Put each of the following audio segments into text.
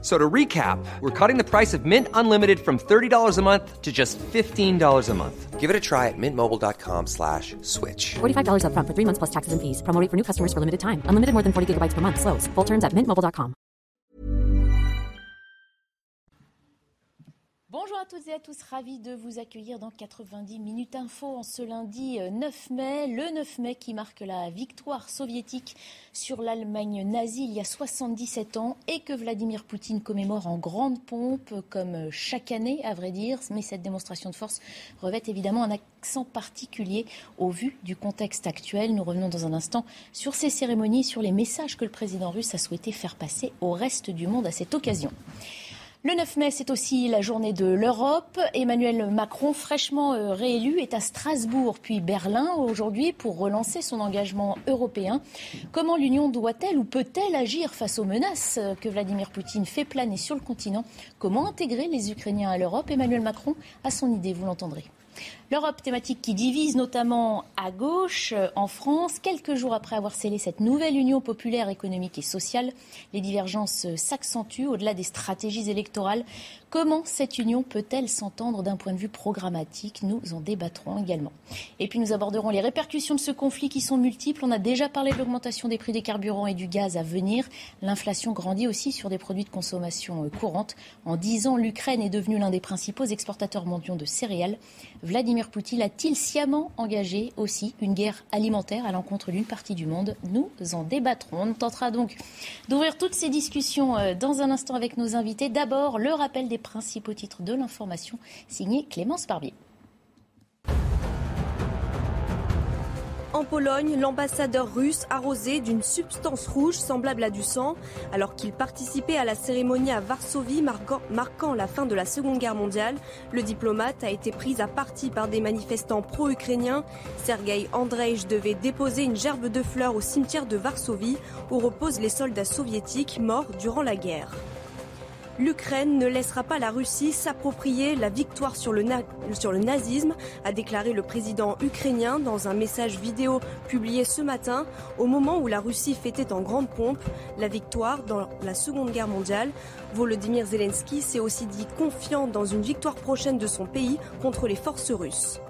So to recap, we're cutting the price of Mint Unlimited from $30 a month to just $15 a month. Give it a try at mintmobile.com slash switch. $45 upfront for three months plus taxes and fees. Promo for new customers for limited time. Unlimited more than 40 gigabytes per month. Slows. Full terms at mintmobile.com. Bonjour à toutes et à tous, ravi de vous accueillir dans 90 minutes info en ce lundi 9 mai, le 9 mai qui marque la victoire soviétique sur l'Allemagne nazie il y a 77 ans et que Vladimir Poutine commémore en grande pompe comme chaque année à vrai dire, mais cette démonstration de force revêt évidemment un accent particulier au vu du contexte actuel. Nous revenons dans un instant sur ces cérémonies, sur les messages que le président russe a souhaité faire passer au reste du monde à cette occasion. Le 9 mai, c'est aussi la journée de l'Europe. Emmanuel Macron, fraîchement euh, réélu, est à Strasbourg puis Berlin aujourd'hui pour relancer son engagement européen. Comment l'Union doit-elle ou peut-elle agir face aux menaces que Vladimir Poutine fait planer sur le continent? Comment intégrer les Ukrainiens à l'Europe? Emmanuel Macron a son idée, vous l'entendrez. L'Europe thématique qui divise notamment à gauche en France. Quelques jours après avoir scellé cette nouvelle union populaire économique et sociale, les divergences s'accentuent au-delà des stratégies électorales. Comment cette union peut-elle s'entendre d'un point de vue programmatique? Nous en débattrons également. Et puis nous aborderons les répercussions de ce conflit qui sont multiples. On a déjà parlé de l'augmentation des prix des carburants et du gaz à venir. L'inflation grandit aussi sur des produits de consommation courante. En dix ans, l'Ukraine est devenue l'un des principaux exportateurs mondiaux de céréales. Vladimir Poutine a-t-il sciemment engagé aussi une guerre alimentaire à l'encontre d'une partie du monde? Nous en débattrons. On tentera donc d'ouvrir toutes ces discussions dans un instant avec nos invités. D'abord, le rappel des principaux titres de l'information, signé Clémence Barbier. En Pologne, l'ambassadeur russe arrosé d'une substance rouge semblable à du sang alors qu'il participait à la cérémonie à Varsovie marquant, la fin de la Seconde Guerre mondiale. Le diplomate a été pris à partie par des manifestants pro-ukrainiens. Sergei Andreïch devait déposer une gerbe de fleurs au cimetière de Varsovie où reposent les soldats soviétiques morts durant la guerre. L'Ukraine ne laissera pas la Russie s'approprier la victoire sur le, nazisme, a déclaré le président ukrainien dans un message vidéo publié ce matin, au moment où la Russie fêtait en grande pompe la victoire dans la Seconde Guerre mondiale. Volodymyr Zelensky s'est aussi dit confiant dans une victoire prochaine de son pays contre les forces russes.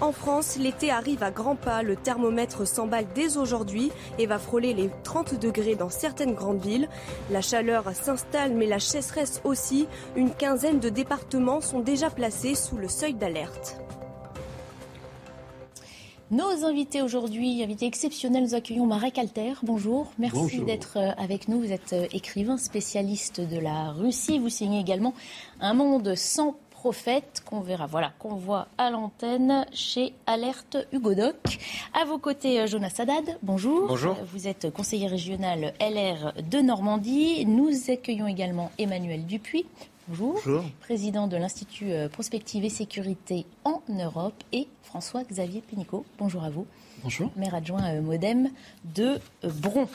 En France, l'été arrive à grands pas. Le thermomètre s'emballe dès aujourd'hui et va frôler les 30 degrés dans certaines grandes villes. La chaleur s'installe, mais la sécheresse aussi. Une quinzaine de départements sont déjà placés sous le seuil d'alerte. Nos invités aujourd'hui, invités exceptionnels, nous accueillons Marek Alter. Bonjour, merci d'être avec nous. Vous êtes écrivain spécialiste de la Russie. Vous signez également Un monde sans prophète qu'on verra, voilà, qu'on voit à l'antenne chez Alerte Hugo Doc. À vos côtés, Jonas Haddad, bonjour. Bonjour. Vous êtes conseiller régional LR de Normandie. Nous accueillons également Emmanuel Dupuis. Bonjour. Bonjour. Président de l'Institut Prospective et Sécurité en Europe et François-Xavier Pénicaud. Bonjour à vous. Bonjour. Maire adjoint Modem de Bron.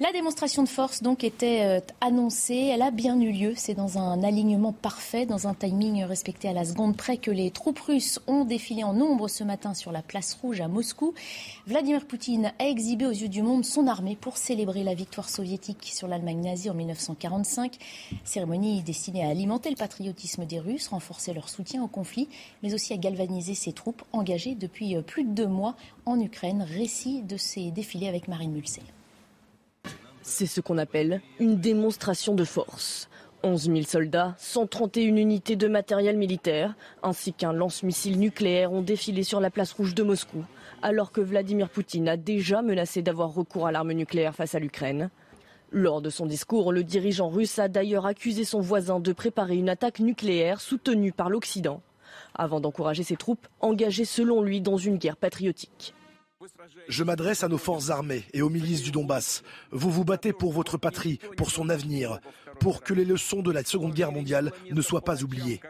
La démonstration de force donc était annoncée, elle a bien eu lieu, c'est dans un alignement parfait, dans un timing respecté à la seconde près que les troupes russes ont défilé en nombre ce matin sur la place rouge à Moscou. Vladimir Poutine a exhibé aux yeux du monde son armée pour célébrer la victoire soviétique sur l'Allemagne nazie en 1945. Cérémonie destinée à alimenter le patriotisme des Russes, renforcer leur soutien au conflit, mais aussi à galvaniser ses troupes engagées depuis plus de deux mois en Ukraine. Récit de ces défilés avec Marine Mulsey. C'est ce qu'on appelle une démonstration de force. 11 000 soldats, 131 unités de matériel militaire, ainsi qu'un lance-missile nucléaire ont défilé sur la place rouge de Moscou, alors que Vladimir Poutine a déjà menacé d'avoir recours à l'arme nucléaire face à l'Ukraine. Lors de son discours, le dirigeant russe a d'ailleurs accusé son voisin de préparer une attaque nucléaire soutenue par l'Occident, avant d'encourager ses troupes engagées selon lui dans une guerre patriotique. Je m'adresse à nos forces armées et aux milices du Donbass. Vous vous battez pour votre patrie, pour son avenir, pour que les leçons de la Seconde Guerre mondiale ne soient pas oubliées.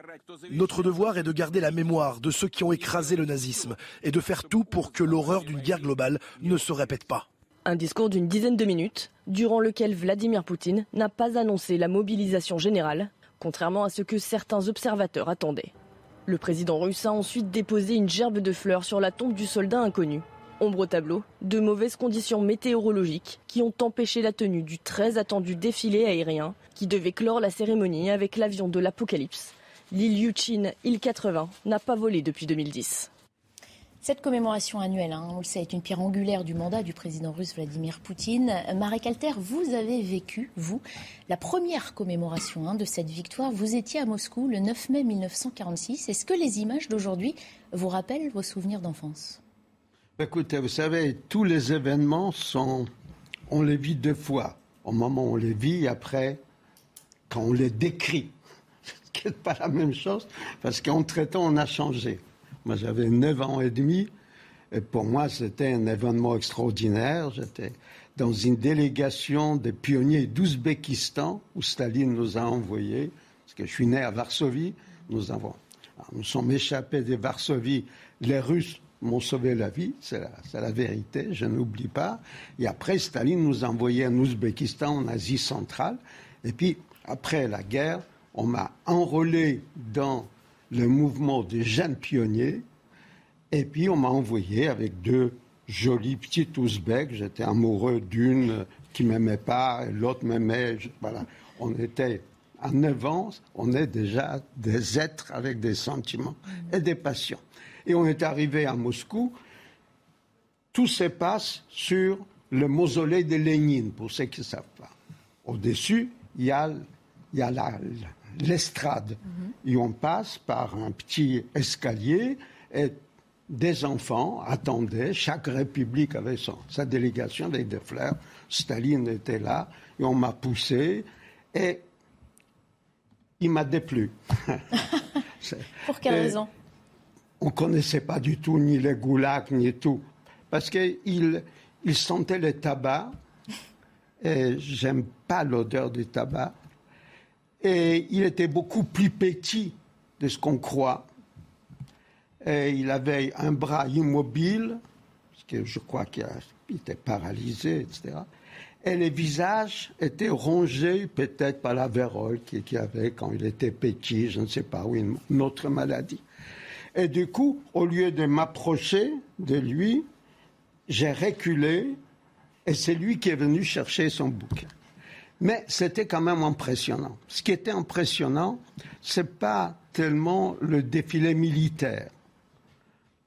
Notre devoir est de garder la mémoire de ceux qui ont écrasé le nazisme et de faire tout pour que l'horreur d'une guerre globale ne se répète pas. Un discours d'une dizaine de minutes, durant lequel Vladimir Poutine n'a pas annoncé la mobilisation générale, contrairement à ce que certains observateurs attendaient. Le président russe a ensuite déposé une gerbe de fleurs sur la tombe du soldat inconnu. Ombre au tableau, de mauvaises conditions météorologiques qui ont empêché la tenue du très attendu défilé aérien qui devait clore la cérémonie avec l'avion de l'Apocalypse. L'île Yuchin, île 80, n'a pas volé depuis 2010. Cette commémoration annuelle, hein, on le sait, est une pierre angulaire du mandat du président russe Vladimir Poutine. Marek Alter, vous avez vécu, vous, la première commémoration hein, de cette victoire. Vous étiez à Moscou le 9 mai 1946. Est-ce que les images d'aujourd'hui vous rappellent vos souvenirs d'enfance? Écoutez, vous savez, tous les événements sont. On les vit deux fois. Au moment où on les vit, après, quand on les décrit. Ce n'est pas la même chose, parce qu'entre temps, on a changé. Moi, j'avais 9 ans et demi. Et pour moi, c'était un événement extraordinaire. J'étais dans une délégation des pionniers d'Ouzbékistan, où Staline nous a envoyés, parce que je suis né à Varsovie. Nous, avons, nous sommes échappés de Varsovie. Les Russes m'ont sauvé la vie, c'est la, vérité, je n'oublie pas. Et après, Staline nous a envoyés en Ouzbékistan, en Asie centrale. Et puis, après la guerre, on m'a enrôlé dans le mouvement des jeunes pionniers. Et puis on m'a envoyé avec deux jolies petites ouzbeks. J'étais amoureux d'une qui m'aimait pas, et l'autre m'aimait. Voilà. On était à 9 ans, on est déjà des êtres avec des sentiments et des passions. Et on est arrivé à Moscou. Tout se passe sur le mausolée de Lénine, pour ceux qui ne savent pas. Au-dessus, il y a, y a la, l'estrade. Et on passe par un petit escalier et des enfants attendaient, chaque république avait son, sa délégation avec des fleurs. Staline était là et on m'a poussé et il m'a déplu. Pour quelle raison? On ne connaissait pas du tout ni les goulags ni tout. Parce qu'il il sentait le tabac et j'aime pas l'odeur du tabac. Et il était beaucoup plus petit de ce qu'on croit. Et il avait un bras immobile, parce que je crois qu'il était paralysé, etc. Et le visage était rongé peut-être par la vérole qu'il avait quand il était petit, je ne sais pas, ou une autre maladie. Et du coup, au lieu de m'approcher de lui, j'ai reculé et c'est lui qui est venu chercher son bouquin. Mais c'était quand même impressionnant. Ce qui était impressionnant, ce n'est pas tellement le défilé militaire.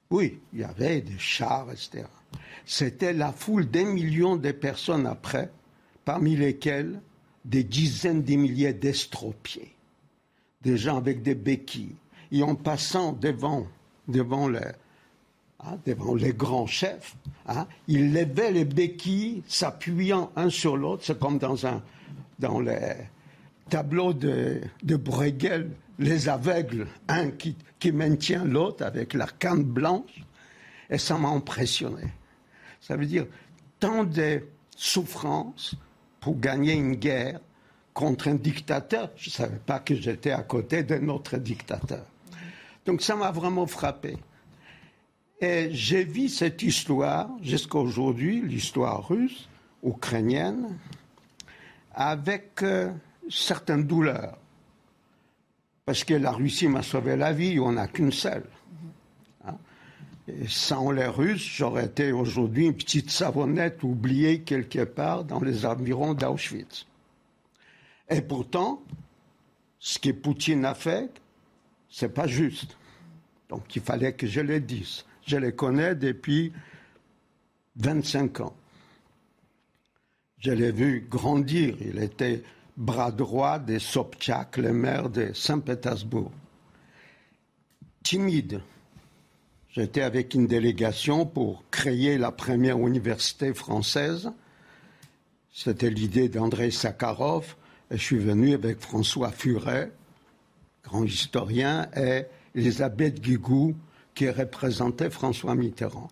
Oui, il y avait des chars, etc. C'était la foule d'un million de personnes après, parmi lesquelles des dizaines de milliers d'estropiés, des gens avec des béquilles, et en passant devant, devant, les, hein, devant les grands chefs, hein, ils levaient les béquilles, s'appuyant un sur l'autre, c'est comme dans un, dans les tableaux de, de Bruegel, les aveugles, un qui, qui maintient l'autre avec la canne blanche, et ça m'a impressionné. Ça veut dire tant de souffrances pour gagner une guerre contre un dictateur. Je ne savais pas que j'étais à côté d'un autre dictateur. Donc ça m'a vraiment frappé. Et j'ai vu cette histoire jusqu'à aujourd'hui, l'histoire russe, ukrainienne, avec euh, certaines douleurs. Parce que la Russie m'a sauvé la vie, on n'a qu'une seule. Hein. Et sans les Russes, j'aurais été aujourd'hui une petite savonnette oubliée quelque part dans les environs d'Auschwitz. Et pourtant, ce que Poutine a fait, c'est pas juste. Donc il fallait que je le dise. Je le connais depuis 25 ans. Je l'ai vu grandir. Il était bras droit de Sobchak, le maire de Saint-Pétersbourg. Timide. J'étais avec une délégation pour créer la première université française. C'était l'idée d'André Sakharov. Et je suis venu avec François Furet, grand historien, et Elisabeth Guigou, qui représentait François Mitterrand.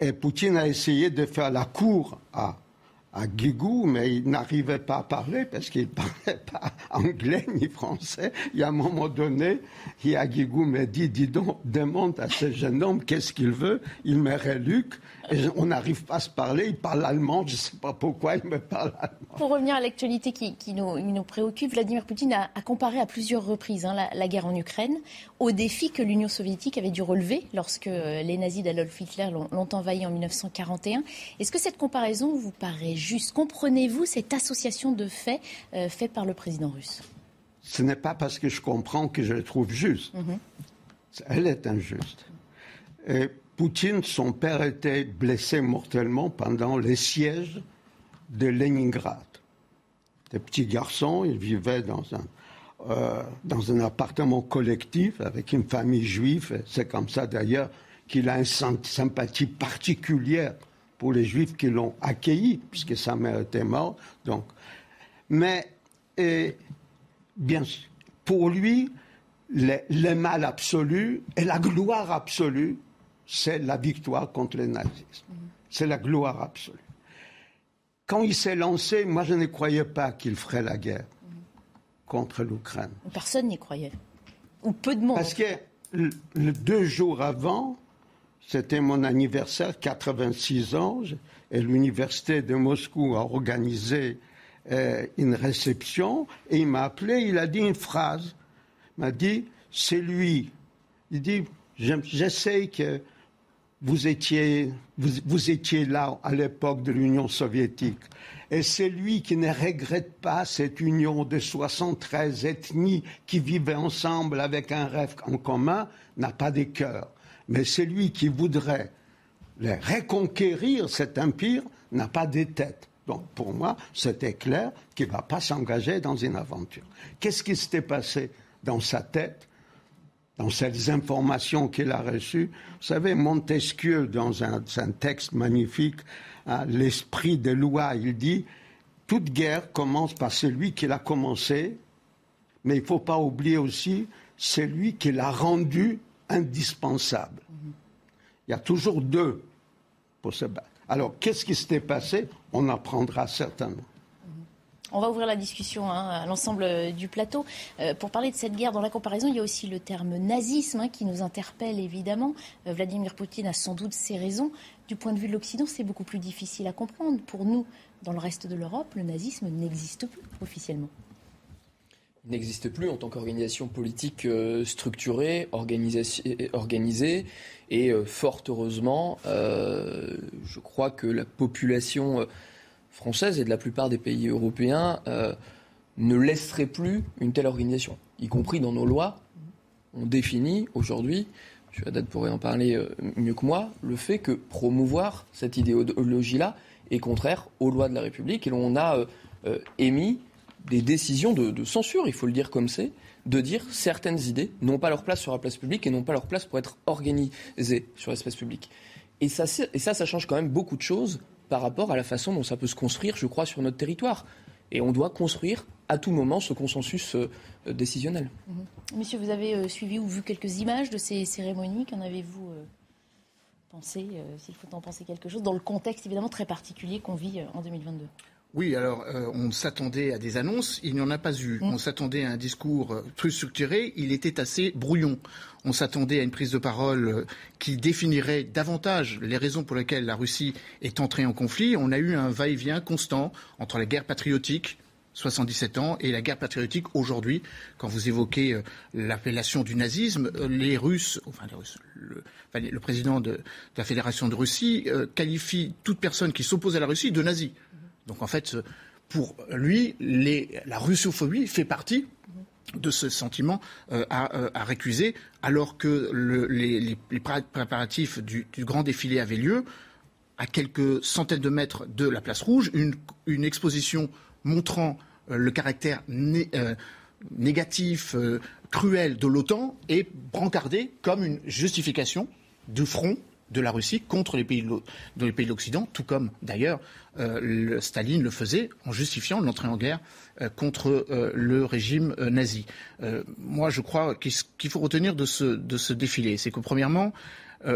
Et Poutine a essayé de faire la cour à à Guigou, mais il n'arrivait pas à parler parce qu'il ne parlait pas anglais ni français. Il y a un moment donné, il a Guigou m'a dit, dis donc, demande à ce jeune homme qu'est-ce qu'il veut. Il me reluque on n'arrive pas à se parler. Il parle allemand, je ne sais pas pourquoi il me parle allemand. Pour revenir à l'actualité qui, nous, préoccupe, Vladimir Poutine a, comparé à plusieurs reprises hein, la, guerre en Ukraine au défi que l'Union soviétique avait dû relever lorsque euh, les nazis d'Adolf Hitler l'ont envahi en 1941. Est-ce que cette comparaison vous paraît juste? Comprenez-vous cette association de faits euh, faite par le président russe? Ce n'est pas parce que je comprends que je la trouve juste. Mhm. Elle est injuste. Et Poutine, son père était blessé mortellement pendant les sièges de Leningrad. Des petits garçons, il vivait dans un, euh, dans un appartement collectif avec une famille juive. C'est comme ça d'ailleurs qu'il a une sympathie particulière pour les juifs qui l'ont accueilli, puisque sa mère était morte. Donc. Mais, bien pour lui, le mal absolu et la gloire absolue, c'est la victoire contre le nazisme. C'est la gloire absolue. Quand il s'est lancé, moi je ne croyais pas qu'il ferait la guerre contre l'Ukraine. Personne n'y croyait. Ou peu de monde. Parce que le, deux jours avant, c'était mon anniversaire, 86 ans, et l'université de Moscou a organisé euh, une réception, et il m'a appelé, il a dit une phrase m'a dit, c'est lui. Il dit, j'essaie que vous étiez, vous, étiez là à l'époque de l'Union soviétique. Et c'est lui qui ne regrette pas cette union de 73 ethnies qui vivaient ensemble avec un rêve en commun, n'a pas de cœur. Mais c'est lui qui voudrait les reconquérir, cet empire, n'a pas de tête. Donc pour moi, c'était clair qu'il ne va pas s'engager dans une aventure. Qu'est-ce qui s'était passé dans sa tête, dans ces informations qu'il a reçues. Vous savez, Montesquieu, dans un, texte magnifique, L'esprit des lois, il dit Toute guerre commence par celui qui l'a commencé, mais il ne faut pas oublier aussi celui qui l'a rendu indispensable. Il y a toujours deux pour se battre. Alors, qu'est-ce qui s'était passé? On apprendra certainement. On va ouvrir la discussion hein, à l'ensemble du plateau. Euh, pour parler de cette guerre, dans la comparaison, il y a aussi le terme nazisme hein, qui nous interpelle évidemment. Euh, Vladimir Poutine a sans doute ses raisons. Du point de vue de l'Occident, c'est beaucoup plus difficile à comprendre. Pour nous, dans le reste de l'Europe, le nazisme n'existe plus officiellement Il n'existe plus en tant qu'organisation politique euh, structurée, organisée, et fort heureusement, je crois que la population française et de la plupart des pays européens euh, ne laisserait plus une telle organisation, y compris dans nos lois. On définit aujourd'hui, M. Haddad pourrait en parler euh, mieux que moi, le fait que promouvoir cette idéologie-là est contraire aux lois de la République et l'on a euh, émis des décisions de, censure, il faut le dire comme c'est, de dire certaines idées n'ont pas leur place sur la place publique et n'ont pas leur place pour être organisées sur l'espace public. Et ça, et ça, ça change quand même beaucoup de choses par rapport à la façon dont ça peut se construire, je crois, sur notre territoire. Et on doit construire à tout moment ce consensus euh, décisionnel. Mhm. Monsieur, vous avez euh, suivi ou vu quelques images de ces cérémonies? Qu'en avez-vous euh, pensé, s'il faut en penser quelque chose, dans le contexte évidemment très particulier qu'on vit en 2022 oui, alors on s'attendait à des annonces, il n'y en a pas eu. Mhm. On s'attendait à un discours plus structuré, il était assez brouillon. On s'attendait à une prise de parole euh, qui définirait davantage les raisons pour lesquelles la Russie est entrée en conflit. On a eu un va-et-vient constant entre la guerre patriotique 77 ans et la guerre patriotique aujourd'hui. Quand vous évoquez euh, l'appellation du nazisme, euh, les Russes, enfin les Russes, le, président de, la Fédération de Russie qualifie toute personne qui s'oppose à la Russie de nazi. Donc en fait, pour lui, la russophobie fait partie de ce sentiment euh, euh, à, récuser, alors que les, préparatifs du, grand défilé avaient lieu à quelques centaines de mètres de la place rouge, une, exposition montrant euh, le caractère négatif, cruel de l'OTAN est brancardée comme une justification du front de la Russie contre les pays de l'Occident, tout comme d'ailleurs euh, Staline le faisait en justifiant l'entrée en guerre euh, contre euh, le régime nazi. moi, je crois qu'il faut retenir de ce, de ce défilé, c'est que premièrement,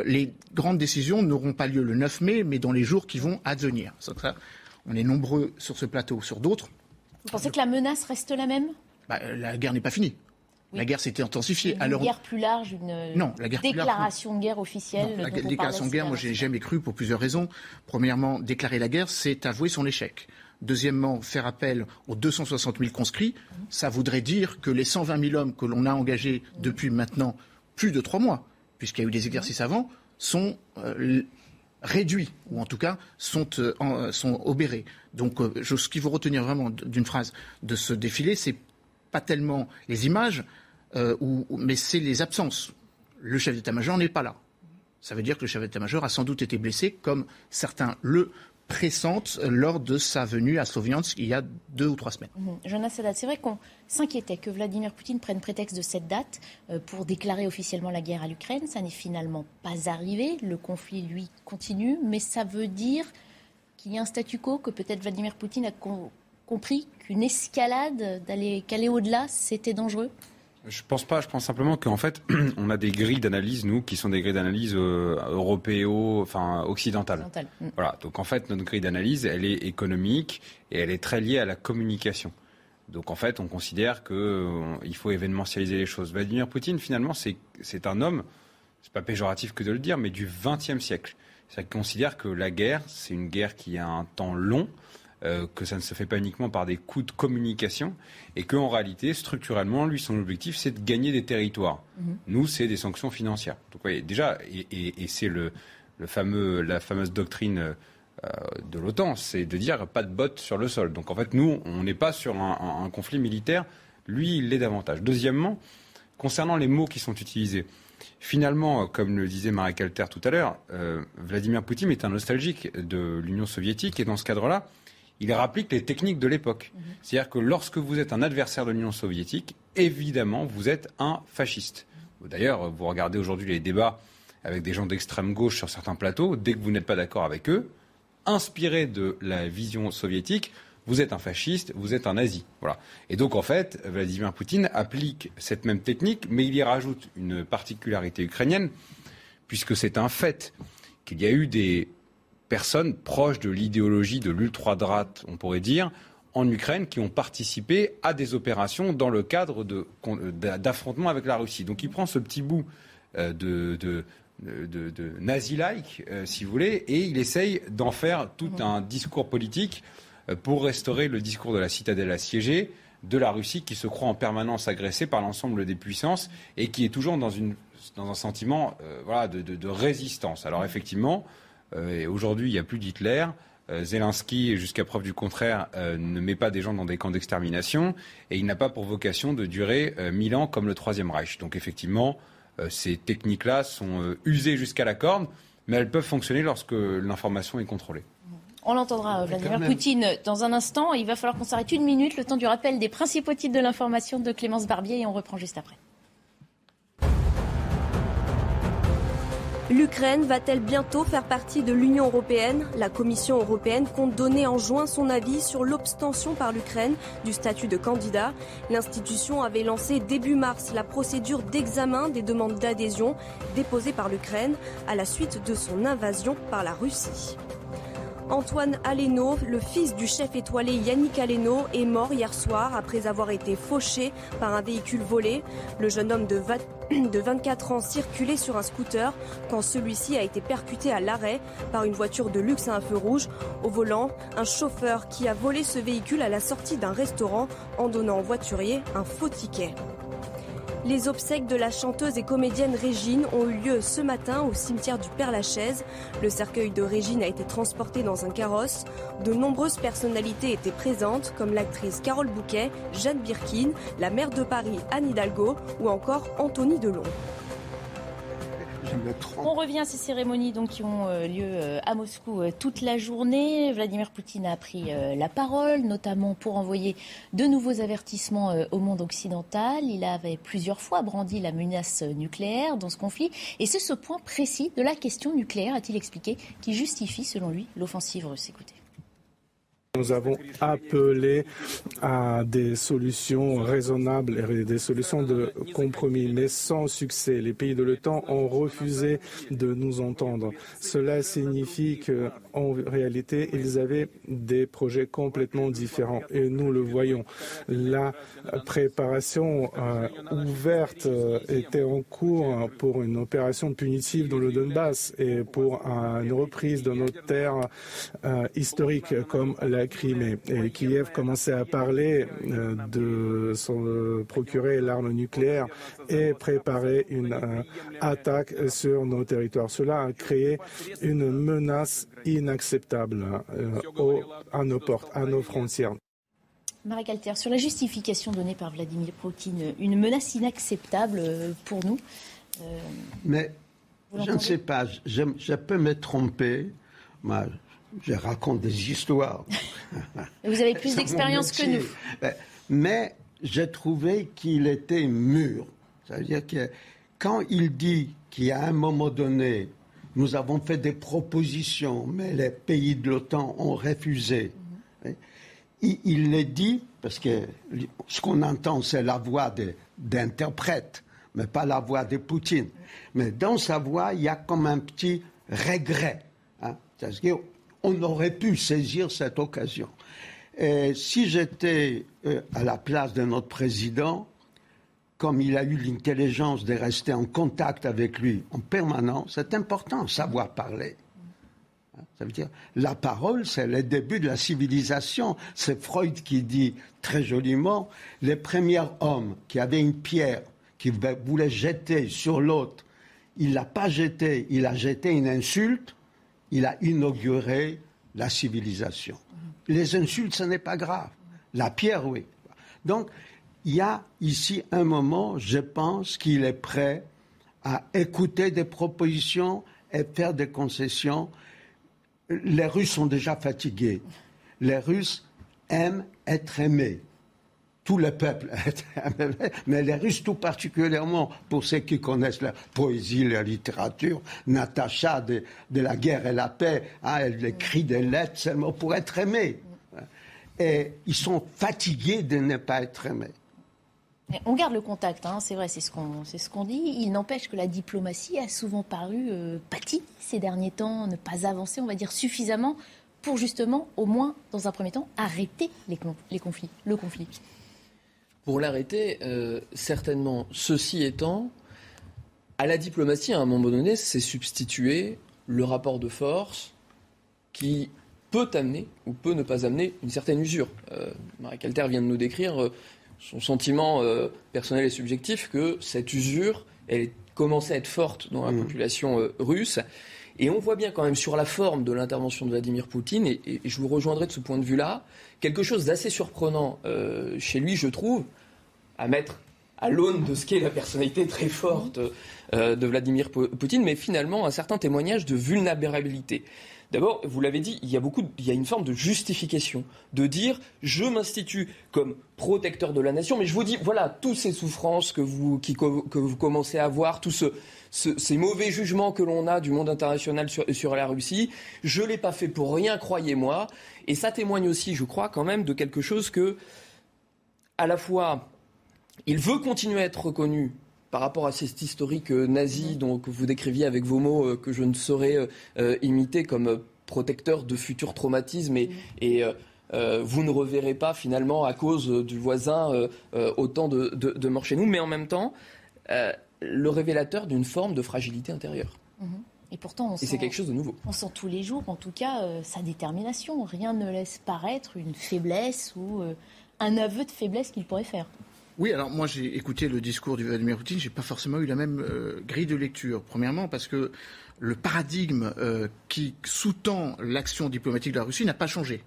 les grandes décisions n'auront pas lieu le 9 mai, mais dans les jours qui vont advenir. on est nombreux sur ce plateau, sur d'autres. Vous pensez que la menace reste la même? bah, La guerre n'est pas finie. La guerre s'était intensifiée. Une Alors, guerre plus large, une Non, la guerre plus large, déclaration de guerre officielle. Non, la déclaration de guerre, moi, j'ai jamais cru pour plusieurs raisons. Premièrement, déclarer la guerre, c'est avouer son échec. Deuxièmement, faire appel aux 260 000 conscrits, ça voudrait dire que les 120 000 hommes que l'on a engagés depuis maintenant plus de trois mois, puisqu'il y a eu des exercices avant, sont euh, réduits, ou en tout cas sont, euh, en- sont obérés. Donc, euh, je- ce qu'il faut retenir vraiment d'une phrase de ce défilé, c'est pas tellement les images, euh, mais c'est les absences. Le chef d'état-major n'est pas là. Ça veut dire que le chef d'état-major a sans doute été blessé, comme certains le pressentent lors de sa venue à Sloviansk il y a deux ou trois semaines. Mhm. Jonas Sadat, c'est vrai qu'on s'inquiétait que Vladimir Poutine prenne prétexte de cette date euh, pour déclarer officiellement la guerre à l'Ukraine. Ça n'est finalement pas arrivé. Le conflit, lui, continue. Mais ça veut dire qu'il y a un statu quo, que peut-être Vladimir Poutine a compris qu'une escalade, d'aller qu'aller au-delà, c'était dangereux? Je pense pas, je pense simplement qu'en fait, on a des grilles d'analyse, nous, qui sont des grilles d'analyse euh, européo, enfin occidentales. Mm. Voilà, donc en fait, notre grille d'analyse, elle est économique et elle est très liée à la communication. Donc en fait, on considère qu'il faut événementialiser les choses. Vladimir Poutine, finalement, c'est c'est un homme, c'est pas péjoratif que de le dire, mais du XXe siècle. C'est-à-dire qu'il considère que la guerre, c'est une guerre qui a un temps long, euh, que ça ne se fait pas uniquement par des coups de communication, et qu'en réalité, structurellement, lui, son objectif, c'est de gagner des territoires. Mhm. Nous, c'est des sanctions financières. Donc, vous voyez, déjà, et, et- et c'est le, le fameux, la fameuse doctrine euh, de l'OTAN, c'est de dire pas de bottes sur le sol. Donc, en fait, nous, on n'est pas sur un, un- un conflit militaire. Lui, il l'est davantage. Deuxièmement, concernant les mots qui sont utilisés, finalement, comme le disait Marie Calter tout à l'heure, euh, Vladimir Poutine est un nostalgique de l'Union soviétique et dans ce cadre-là, il rapplique les techniques de l'époque. C'est-à-dire que lorsque vous êtes un adversaire de l'Union soviétique, évidemment, vous êtes un fasciste. D'ailleurs, vous regardez aujourd'hui les débats avec des gens d'extrême gauche sur certains plateaux, dès que vous n'êtes pas d'accord avec eux, inspiré de la vision soviétique, vous êtes un fasciste, vous êtes un nazi. Voilà. Et donc, en fait, Vladimir Poutine applique cette même technique, mais il y rajoute une particularité ukrainienne, puisque c'est un fait qu'il y a eu des personnes proches de l'idéologie de l'ultra-droite, on pourrait dire, en Ukraine, qui ont participé à des opérations dans le cadre de- d'affrontements avec la Russie. Donc il prend ce petit bout euh, de, de, de- de nazi-like, euh, si vous voulez, et il essaye d'en faire tout un discours politique euh, pour restaurer le discours de la citadelle assiégée, de la Russie qui se croit en permanence agressée par l'ensemble des puissances et qui est toujours dans, une, dans un sentiment euh, voilà, de, de- de résistance. Alors effectivement, euh, et aujourd'hui il n'y a plus d'Hitler. Euh, Zelensky, jusqu'à preuve du contraire, euh, ne met pas des gens dans des camps d'extermination et il n'a pas pour vocation de durer euh, mille ans comme le Troisième Reich. Donc effectivement, euh, ces techniques-là sont euh, usées jusqu'à la corde, mais elles peuvent fonctionner lorsque l'information est contrôlée. On l'entendra, euh, Vladimir. Poutine, dans un instant. Il va falloir qu'on s'arrête une minute, le temps du rappel des principaux titres de l'information de Clémence Barbier, et on reprend juste après. L'Ukraine va-t-elle bientôt faire partie de l'Union européenne? La Commission européenne compte donner en juin son avis sur l'obstention par l'Ukraine du statut de candidat. L'institution avait lancé début mars la procédure d'examen des demandes d'adhésion déposées par l'Ukraine à la suite de son invasion par la Russie. Antoine Aleno, le fils du chef étoilé Yannick Aleno, est mort hier soir après avoir été fauché par un véhicule volé. Le jeune homme de, de 24 ans circulait sur un scooter quand celui-ci a été percuté à l'arrêt par une voiture de luxe à un feu rouge. Au volant, un chauffeur qui a volé ce véhicule à la sortie d'un restaurant en donnant au voiturier un faux ticket. Les obsèques de la chanteuse et comédienne Régine ont eu lieu ce matin au cimetière du Père-Lachaise. Le cercueil de Régine a été transporté dans un carrosse. De nombreuses personnalités étaient présentes, comme l'actrice Carole Bouquet, Jeanne Birkin, la maire de Paris Anne Hidalgo ou encore Anthony Delon. On revient à ces cérémonies donc, qui ont euh, lieu euh, à Moscou euh, toute la journée. Vladimir Poutine a pris la parole, notamment pour envoyer de nouveaux avertissements au monde occidental. Il avait plusieurs fois brandi la menace nucléaire dans ce conflit. Et c'est ce point précis de la question nucléaire, a-t-il expliqué, qui justifie, selon lui, l'offensive russe. Écoutez. Nous avons appelé à des solutions raisonnables et des solutions de compromis, mais sans succès. Les pays de l'OTAN ont refusé de nous entendre. Cela signifie qu'en réalité, ils avaient des projets complètement différents et nous le voyons. La préparation euh, ouverte euh, était en cours pour une opération punitive dans le Donbass et pour une reprise de nos terres euh, historiques comme la Crimée. Et Kiev commençait à parler de se procurer l'arme nucléaire et préparer une attaque sur nos territoires. Cela a créé une menace inacceptable à nos portes, à nos frontières. Marie Calter, sur la justification donnée par Vladimir Poutine, une menace inacceptable euh, pour nous. Euh, Mais je ne sais pas, je, peux me tromper. Moi, je raconte des histoires. Vous avez plus d'expérience que nous. Mais j'ai trouvé qu'il était mûr. C'est-à-dire que quand il dit qu'à un moment donné, nous avons fait des propositions, mais les pays de l'OTAN ont refusé il, le dit, parce que ce qu'on entend, c'est la voix d'interprète, mais pas la voix de Poutine. Mais dans sa voix, il y a comme un petit regret. Hein, parce qu'on aurait pu saisir cette occasion. Et si j'étais euh, à la place de notre président, comme il a eu l'intelligence de rester en contact avec lui en permanence, c'est important, savoir parler. Ça veut dire, la parole, c'est le début de la civilisation. C'est Freud qui dit très joliment, les premiers hommes qui avaient une pierre, qui voulaient jeter sur l'autre, il l'a pas jeté, il a jeté une insulte, il a inauguré la civilisation. Les insultes, ce n'est pas grave. La pierre, oui. Donc, il y a ici un moment, je pense, qu'il est prêt à écouter des propositions et faire des concessions les Russes sont déjà fatigués. Les Russes aiment être aimés. Tout le peuple mais les Russes tout particulièrement, pour ceux qui connaissent la poésie, la littérature, Natacha de, La guerre et la paix, hein, elle écrit des lettres seulement pour être aimée. Et ils sont fatigués de ne pas être aimés. On garde le contact, hein, c'est vrai, c'est ce qu'on dit. Il n'empêche que la diplomatie a souvent paru euh, ces derniers temps, ne pas avancer, on va dire, suffisamment pour justement, au moins dans un premier temps, arrêter les conflits, le conflit. Pour l'arrêter, euh, certainement. Ceci étant, à la diplomatie, à un moment donné, c'est substituer le rapport de force qui peut amener ou peut ne pas amener une certaine usure. Euh, Marie Calter vient de nous décrire euh, son sentiment euh, personnel et subjectif que cette usure, elle commençait à être forte dans la mmh. population russe. Et on voit bien quand même sur la forme de l'intervention de Vladimir Poutine, et, je vous rejoindrai de ce point de vue-là, quelque chose d'assez surprenant euh, chez lui, je trouve, à mettre à l'aune de ce qu'est la personnalité très forte de Vladimir Poutine, mais finalement un certain témoignage de vulnérabilité. D'abord, vous l'avez dit, il y a beaucoup, il y a une forme de justification, de dire je m'institue comme protecteur de la nation, mais je vous dis voilà toutes ces souffrances que vous, vous commencez à avoir, tous ces mauvais jugements que l'on a du monde international sur, sur la Russie, je l'ai pas fait pour rien, croyez-moi, et ça témoigne aussi, je crois, quand même de quelque chose que, à la fois, il veut continuer à être reconnu par rapport à cet historique euh, nazi dont, que vous décriviez avec vos mots, euh, que je ne saurais euh, imiter comme protecteur de futurs traumatismes et, et vous ne reverrez pas finalement à cause du voisin autant de, de, morts chez nous, mais en même temps le révélateur d'une forme de fragilité intérieure. Mhm. Et pourtant, on c'est quelque chose de nouveau. On sent tous les jours, en tout cas, sa détermination. Rien ne laisse paraître une faiblesse ou un aveu de faiblesse qu'il pourrait faire. Oui, alors moi j'ai écouté le discours du Vladimir Poutine, j'ai pas forcément eu la même euh, grille de lecture. Premièrement parce que le paradigme euh, qui sous-tend l'action diplomatique de la Russie n'a pas changé.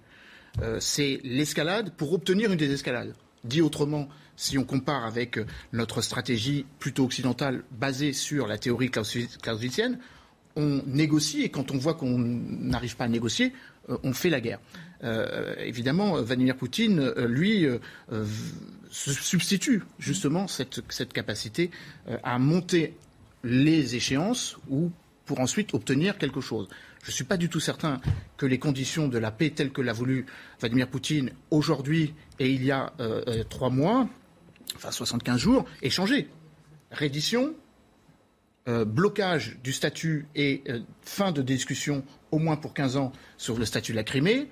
Euh, c'est l'escalade pour obtenir une désescalade. Dit autrement, si on compare avec notre stratégie plutôt occidentale basée sur la théorie clausewitzienne, on négocie et quand on voit qu'on n'arrive pas à négocier, on fait la guerre. Évidemment, Vladimir Poutine, lui, se substitue justement cette, capacité euh, à monter les échéances ou pour ensuite obtenir quelque chose. Je ne suis pas du tout certain que les conditions de la paix telles que l'a voulu Vladimir Poutine aujourd'hui et il y a euh, euh, trois mois, enfin 75 jours, aient changé. Reddition, euh, blocage du statut et fin de discussion au moins pour 15 ans sur le statut de la Crimée,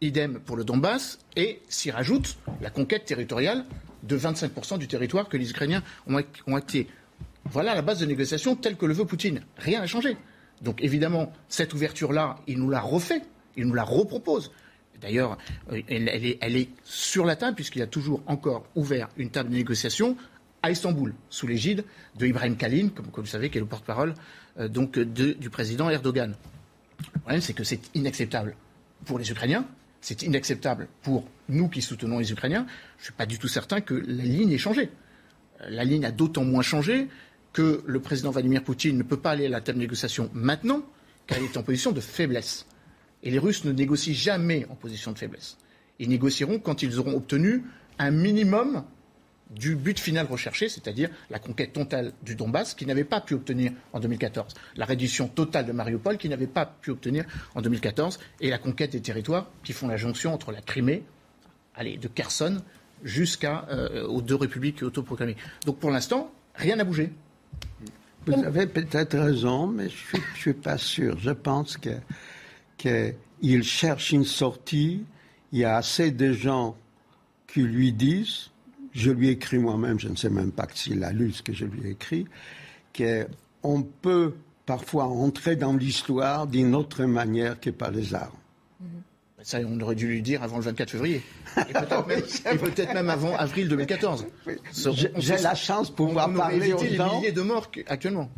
idem pour le Donbass, et s'y rajoute la conquête territoriale de 25% du territoire que les Ukrainiens ont, acté. Voilà la base de négociation telle que le veut Poutine. Rien n'a changé. Donc évidemment, cette ouverture-là, il nous l'a refait, il nous la repropose. D'ailleurs, euh, elle, est, sur la table puisqu'il a toujours encore ouvert une table de négociation à Istanbul, sous l'égide de Ibrahim Kalin, comme, vous savez, qui est le porte-parole euh, du président Erdogan. Le problème, c'est que c'est inacceptable pour les Ukrainiens, c'est inacceptable pour nous qui soutenons les Ukrainiens. Je ne suis pas du tout certain que la ligne ait changé. Euh, la ligne a d'autant moins changé que le président Vladimir Poutine ne peut pas aller à la table de négociation maintenant, car il est en position de faiblesse. Et les Russes ne négocient jamais en position de faiblesse. Ils négocieront quand ils auront obtenu un minimum du but final recherché, c'est-à-dire la conquête totale du Donbass, qu'ils n'avaient pas pu obtenir en 2014, la réduction totale de Mariupol, qu'ils n'avaient pas pu obtenir en 2014, et la conquête des territoires qui font la jonction entre la Crimée, allez, de Kherson jusqu'aux euh, deux républiques autoproclamées. Donc pour l'instant, rien n'a bougé. Vous avez peut-être raison, mais je ne suis, pas sûr. Je pense qu'il cherche une sortie. Il y a assez de gens qui lui disent, je lui ai écrit moi-même, je ne sais même pas s'il a lu ce que je lui ai écrit, qu'on peut parfois entrer dans l'histoire d'une autre manière que par les armes. Ça, on aurait dû lui dire avant le 24 février. Et peut-être même, avant avril 2014. J'ai la chance de pouvoir parler aux gens. milliers de morts actuellement.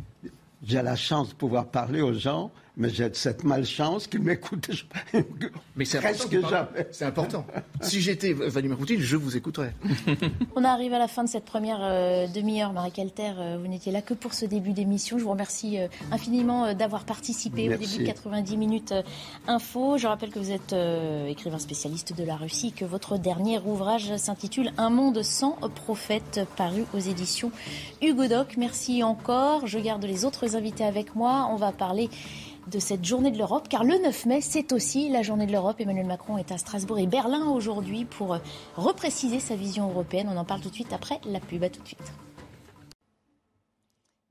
J'ai la chance de pouvoir parler aux gens mais j'ai cette malchance qu'il m'écoute. Mais c'est important. C'est important. si j'étais Vladimir Poutine, je vous écouterais. On arrive à la fin de cette première euh, demi-heure. Marie Calter, euh, vous n'étiez là que pour ce début d'émission. Je vous remercie euh, infiniment d'avoir participé au début de 90 minutes info. Je rappelle que vous êtes écrivain spécialiste de la Russie, que votre dernier ouvrage s'intitule Un monde sans prophète, paru aux éditions Hugo Doc. Merci encore. Je garde les autres invités avec moi. On va parler de cette journée de l'Europe, car le 9 mai, c'est aussi la journée de l'Europe. Emmanuel Macron est à Strasbourg et Berlin aujourd'hui pour euh, repréciser sa vision européenne. On en parle tout de suite après la pub. À tout de suite.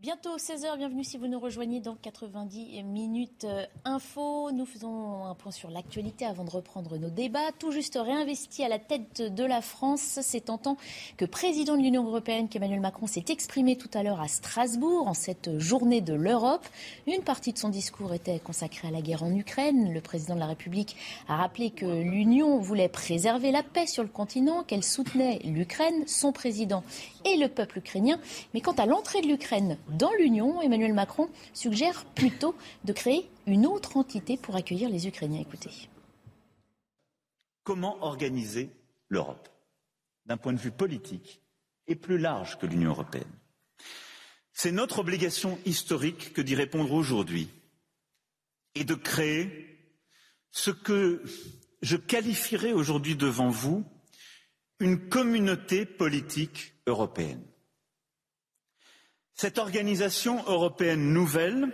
Bientôt 16h, bienvenue si vous nous rejoignez dans 90 minutes euh, info. Nous faisons un point sur l'actualité avant de reprendre nos débats. Tout juste réinvesti à la tête de la France, c'est en tant que président de l'Union européenne qu'Emmanuel Macron s'est exprimé tout à l'heure à Strasbourg en cette journée de l'Europe. Une partie de son discours était consacrée à la guerre en Ukraine. Le président de la République a rappelé que l'Union voulait préserver la paix sur le continent, qu'elle soutenait l'Ukraine, son président le peuple ukrainien. Mais quant à l'entrée de l'Ukraine dans l'Union, Emmanuel Macron suggère plutôt de créer une autre entité pour accueillir les Ukrainiens. Écoutez. Comment organiser l'Europe d'un point de vue politique et plus large que l'Union européenne? C'est notre obligation historique que d'y répondre aujourd'hui et de créer ce que je qualifierais aujourd'hui devant vous une communauté politique européenne. Cette organisation européenne nouvelle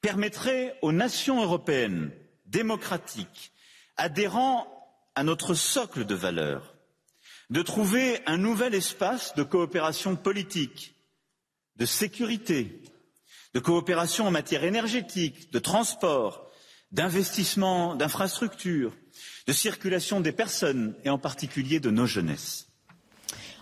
permettrait aux nations européennes démocratiques, adhérant à notre socle de valeurs, de trouver un nouvel espace de coopération politique, de sécurité, de coopération en matière énergétique, de transport, d'investissement, d'infrastructures, de circulation des personnes et en particulier de nos jeunesses.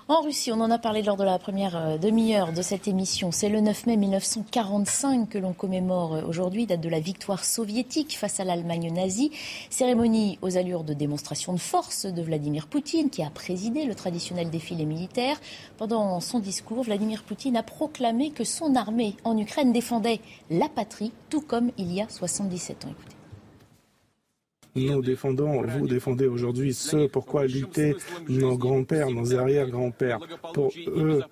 En Russie, on en a parlé lors de la première euh, demi-heure de cette émission. C'est le 9 mai 1945 que l'on commémore euh, aujourd'hui, date de la victoire soviétique face à l'Allemagne nazie. Cérémonie aux allures de démonstration de force de Vladimir Poutine, qui a présidé le traditionnel défilé militaire. Pendant son discours, Vladimir Poutine a proclamé que son armée en Ukraine défendait la patrie, tout comme il y a 77 ans. Nous défendons, vous défendez aujourd'hui ce pourquoi luttaient nos grands-pères, nos arrière-grands-pères. Pour eux,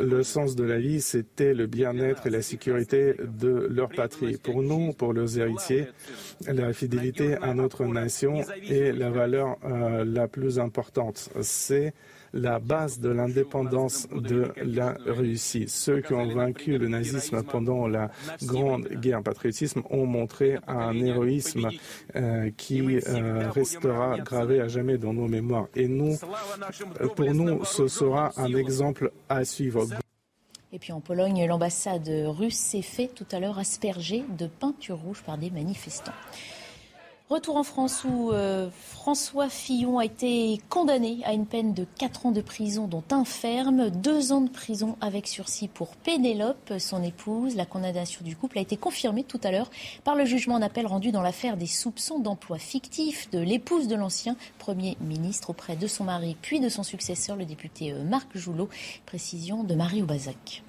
le sens de la vie, c'était le bien-être et la sécurité de leur patrie. Pour nous, pour leurs héritiers, la fidélité à notre nation est la valeur euh, la plus importante. C'est la base de l'indépendance de la Russie. Ceux qui ont vaincu le nazisme pendant la Grande Guerre patriotisme ont montré un héroïsme euh, qui euh, restera gravé à jamais dans nos mémoires. Et nous, pour nous, ce sera un exemple à suivre. Et puis en Pologne, l'ambassade russe s'est fait tout à l'heure asperger de peinture rouge par des manifestants. Retour en France où euh, François Fillon a été condamné à une peine de 4 ans de prison, dont un ferme, 2 ans de prison avec sursis pour Pénélope, son épouse. La condamnation du couple a été confirmée tout à l'heure par le jugement en appel rendu dans l'affaire des soupçons d'emploi fictif de l'épouse de l'ancien Premier ministre auprès de son mari puis de son successeur, le député euh, Marc Joulot. Précision de Marie Aubazac.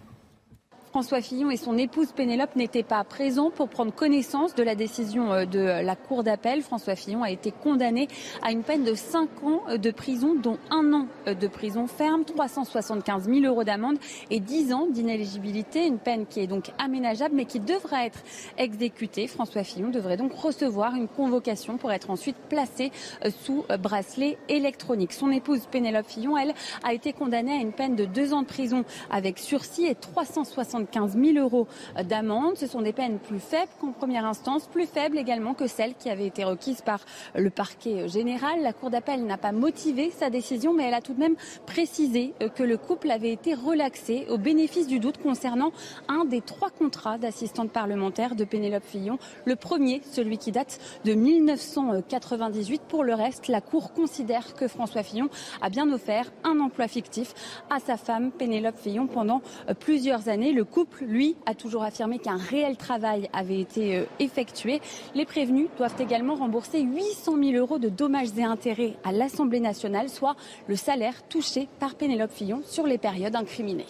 François Fillon et son épouse Pénélope n'étaient pas présents pour prendre connaissance de la décision euh, de la Cour d'appel. François Fillon a été condamné à une peine de 5 ans de prison, dont un an de prison ferme, 375 000 euros d'amende et 10 ans d'inéligibilité. Une peine qui est donc aménageable mais qui devra être exécutée. François Fillon devrait donc recevoir une convocation pour être ensuite placé euh, sous bracelet électronique. Son épouse Pénélope Fillon, elle, a été condamnée à une peine de 2 ans de prison avec sursis et 375 15 000 euros d'amende. Ce sont des peines plus faibles qu'en première instance, plus faibles également que celles qui avaient été requises par le parquet général. La Cour d'appel n'a pas motivé sa décision, mais elle a tout de même précisé que le couple avait été relaxé au bénéfice du doute concernant un des trois contrats d'assistante parlementaire de Pénélope Fillon. Le premier, celui qui date de 1998. Pour le reste, la Cour considère que François Fillon a bien offert un emploi fictif à sa femme Pénélope Fillon pendant plusieurs années. Couple, lui, a toujours affirmé qu'un réel travail avait été euh, effectué. Les prévenus doivent également rembourser 800 000 euros de dommages et intérêts à l'Assemblée nationale, soit le salaire touché par Pénélope Fillon sur les périodes incriminées.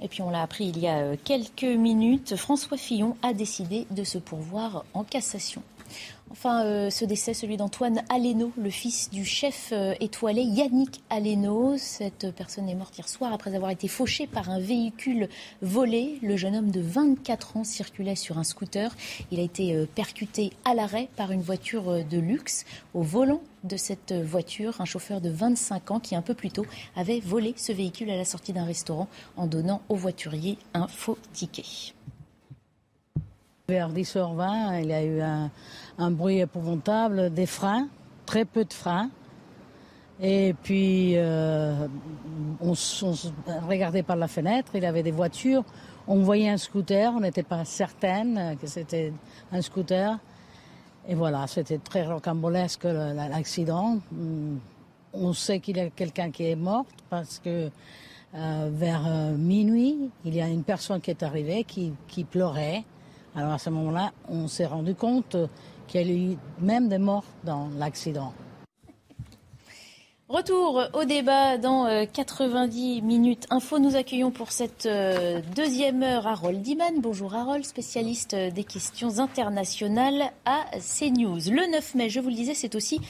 Et puis on l'a appris il y a euh, quelques minutes, François Fillon a décidé de se pourvoir en cassation. Enfin, euh, ce décès, celui d'Antoine Aleno, le fils du chef euh, étoilé Yannick Aleno. Cette personne est morte hier soir après avoir été fauché par un véhicule volé. Le jeune homme de 24 ans circulait sur un scooter. Il a été euh, percuté à l'arrêt par une voiture de luxe. Au volant de cette voiture, un chauffeur de 25 ans qui, un peu plus tôt, avait volé ce véhicule à la sortie d'un restaurant en donnant au voiturier un faux ticket. Vers 10h20, il y a eu un, bruit épouvantable, des freins, très peu de freins. Et puis, euh, on, regardait par la fenêtre, il y avait des voitures. On voyait un scooter, on n'était pas certaine que c'était un scooter. Et voilà, c'était très rocambolesque l'accident. On sait qu'il y a quelqu'un qui est mort parce que euh, vers euh, minuit, il y a une personne qui est arrivée qui pleurait. Alors à ce moment-là, on s'est rendu compte qu'il y a eu même des morts dans l'accident. Retour au débat dans 90 euh, minutes info. Nous accueillons pour cette euh, deuxième heure Harold Diman. Bonjour Harold, spécialiste euh, des questions internationales à CNews. Le 9 mai, je vous le disais, c'est aussi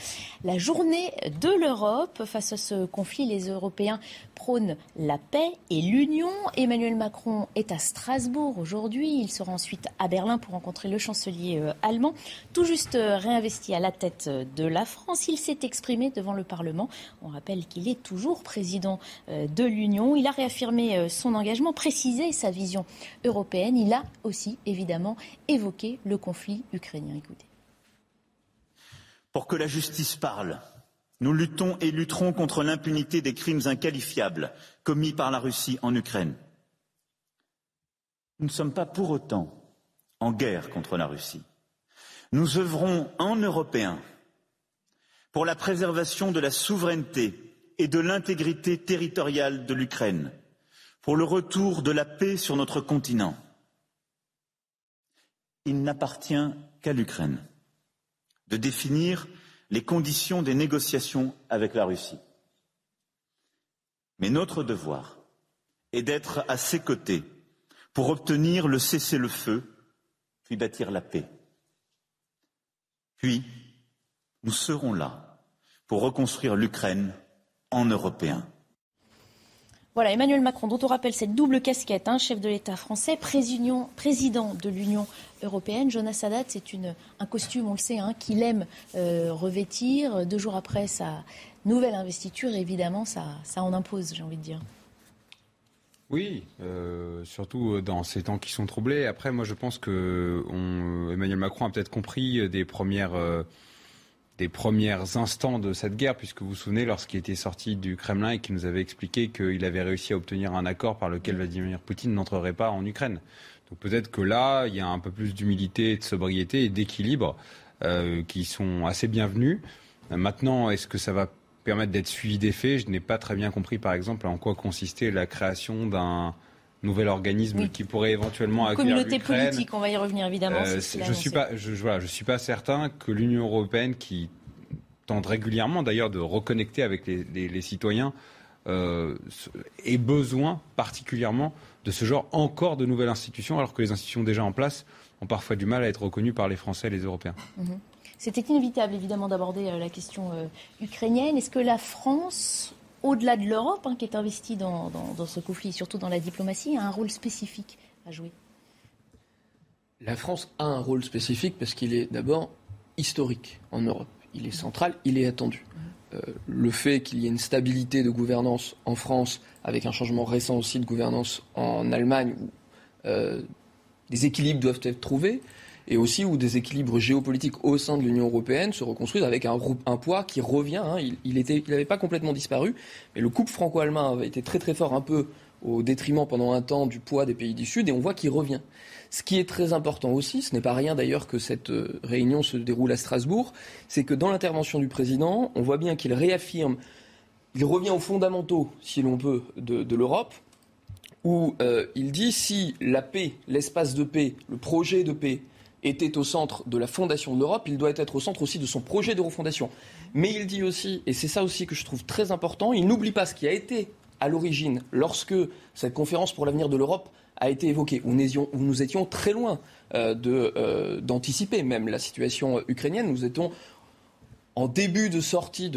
la journée de l'Europe. Face à ce conflit, les Européens prônent la paix et l'union. Emmanuel Macron est à Strasbourg aujourd'hui. Il sera ensuite à Berlin pour rencontrer le chancelier allemand. Tout juste réinvesti à la tête de la France, il s'est exprimé devant le Parlement on rappelle qu'il est toujours président euh, de l'Union. Il a réaffirmé euh, son engagement, précisé sa vision européenne. Il a aussi, évidemment, évoqué le conflit ukrainien. Écoutez. Pour que la justice parle, nous luttons et lutterons contre l'impunité des crimes inqualifiables commis par la Russie en Ukraine. Nous ne sommes pas pour autant en guerre contre la Russie. Nous œuvrons en Européens pour la préservation de la souveraineté et de l'intégrité territoriale de l'Ukraine, pour le retour de la paix sur notre continent. Il n'appartient qu'à l'Ukraine de définir les conditions des négociations avec la Russie. Mais notre devoir est d'être à ses côtés pour obtenir le cessez-le-feu, puis bâtir la paix. Puis, nous serons là pour reconstruire l'Ukraine en Européens. Voilà, Emmanuel Macron, dont on rappelle cette double casquette, hein, chef de l'État français, président, de l'Union européenne. Jonas Sadat, c'est un costume, on le sait, hein, qu'il aime euh, revêtir. Deux jours après sa nouvelle investiture, évidemment, ça, en impose, j'ai envie de dire. Oui, euh, surtout dans ces temps qui sont troublés. Après, moi, je pense que Macron a peut-être compris des premières. Euh, des premiers instants de cette guerre, puisque vous vous souvenez, lorsqu'il était sorti du Kremlin et qu'il nous avait expliqué qu'il avait réussi à obtenir un accord par lequel Vladimir Poutine n'entrerait pas en Ukraine. Donc peut-être que là, il y a un peu plus d'humilité, de sobriété et d'équilibre euh, qui sont assez bienvenus. maintenant, est-ce que ça va permettre d'être suivi des faits? Je n'ai pas très bien compris, par exemple, en quoi consistait la création d'un nouvel organisme qui pourrait éventuellement accueillir Communauté politique, on va y revenir évidemment. Euh, je suis pas, je, voilà, je suis pas certain que l'Union européenne, qui tente régulièrement d'ailleurs de reconnecter avec les, citoyens, euh, ait besoin particulièrement de ce genre encore de nouvelles institutions, alors que les institutions déjà en place ont parfois du mal à être reconnues par les Français et les Européens. Mhm. C'était inévitable évidemment d'aborder euh, la question euh, ukrainienne. Est-ce que la France au-delà de l'Europe, hein, qui est investie dans, ce conflit, surtout dans la diplomatie, a un rôle spécifique à jouer La France a un rôle spécifique parce qu'il est d'abord historique en Europe. Il est central, il est attendu. Euh, le fait qu'il y ait une stabilité de gouvernance en France, avec un changement récent aussi de gouvernance en Allemagne, où euh, des équilibres doivent être trouvés, et aussi où des équilibres géopolitiques au sein de l'Union européenne se reconstruisent avec un, poids qui revient. Hein. Il n'avait il pas complètement disparu, mais le couple franco-allemand avait été très très fort, un peu au détriment pendant un temps du poids des pays du Sud, et on voit qu'il revient. Ce qui est très important aussi, ce n'est pas rien d'ailleurs que cette euh, réunion se déroule à Strasbourg, c'est que dans l'intervention du président, on voit bien qu'il réaffirme, il revient aux fondamentaux, si l'on peut, de, l'Europe, où euh, il dit si la paix, l'espace de paix, le projet de paix était au centre de la fondation de l'Europe, il doit être au centre aussi de son projet de refondation. Mais il dit aussi, et c'est ça aussi que je trouve très important, il n'oublie pas ce qui a été à l'origine, lorsque cette conférence pour l'avenir de l'Europe a été évoquée, où nous étions, très loin euh, euh, d'anticiper même la situation ukrainienne. Nous étions en début de sortie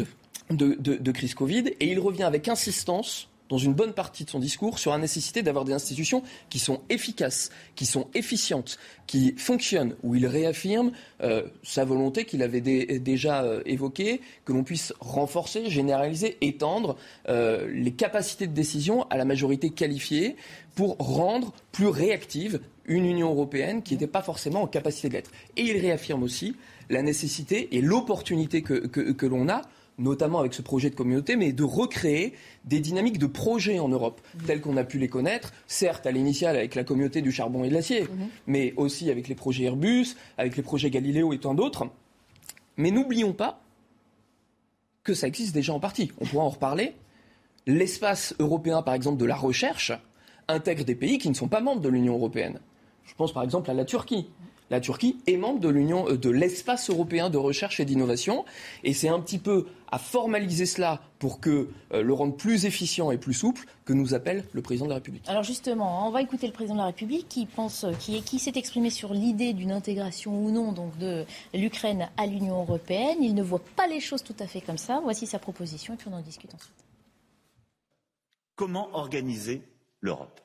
de crise Covid, et il revient avec insistance dans une bonne partie de son discours sur la nécessité d'avoir des institutions qui sont efficaces, qui sont efficientes, qui fonctionnent, où il réaffirme euh, sa volonté qu'il avait déjà euh, évoquée, que l'on puisse renforcer, généraliser, étendre euh, les capacités de décision à la majorité qualifiée pour rendre plus réactive une Union européenne qui n'était pas forcément en capacité de l'être. Et il réaffirme aussi la nécessité et l'opportunité que l'on a notamment avec ce projet de communauté, mais de recréer des dynamiques de projets en Europe, mmh. telles qu'on a pu les connaître, certes à l'initiale avec la communauté du charbon et de l'acier, mmh. mais aussi avec les projets Airbus, avec les projets Galileo et tant d'autres. Mais n'oublions pas que ça existe déjà en partie. On pourra en reparler. L'espace européen, par exemple, de la recherche, intègre des pays qui ne sont pas membres de l'Union européenne. Je pense par exemple à la Turquie la Turquie est membre de l'Union, euh, de l'espace européen de recherche et d'innovation. Et c'est un petit peu à formaliser cela pour que euh, le rendre plus efficient et plus souple que nous appelle le président de la République. Alors justement, on va écouter le président de la République qui pense, euh, qui, qui s'est exprimé sur l'idée d'une intégration ou non donc de l'Ukraine à l'Union européenne. Il ne voit pas les choses tout à fait comme ça. Voici sa proposition et puis on en discute ensuite. Comment organiser l'Europe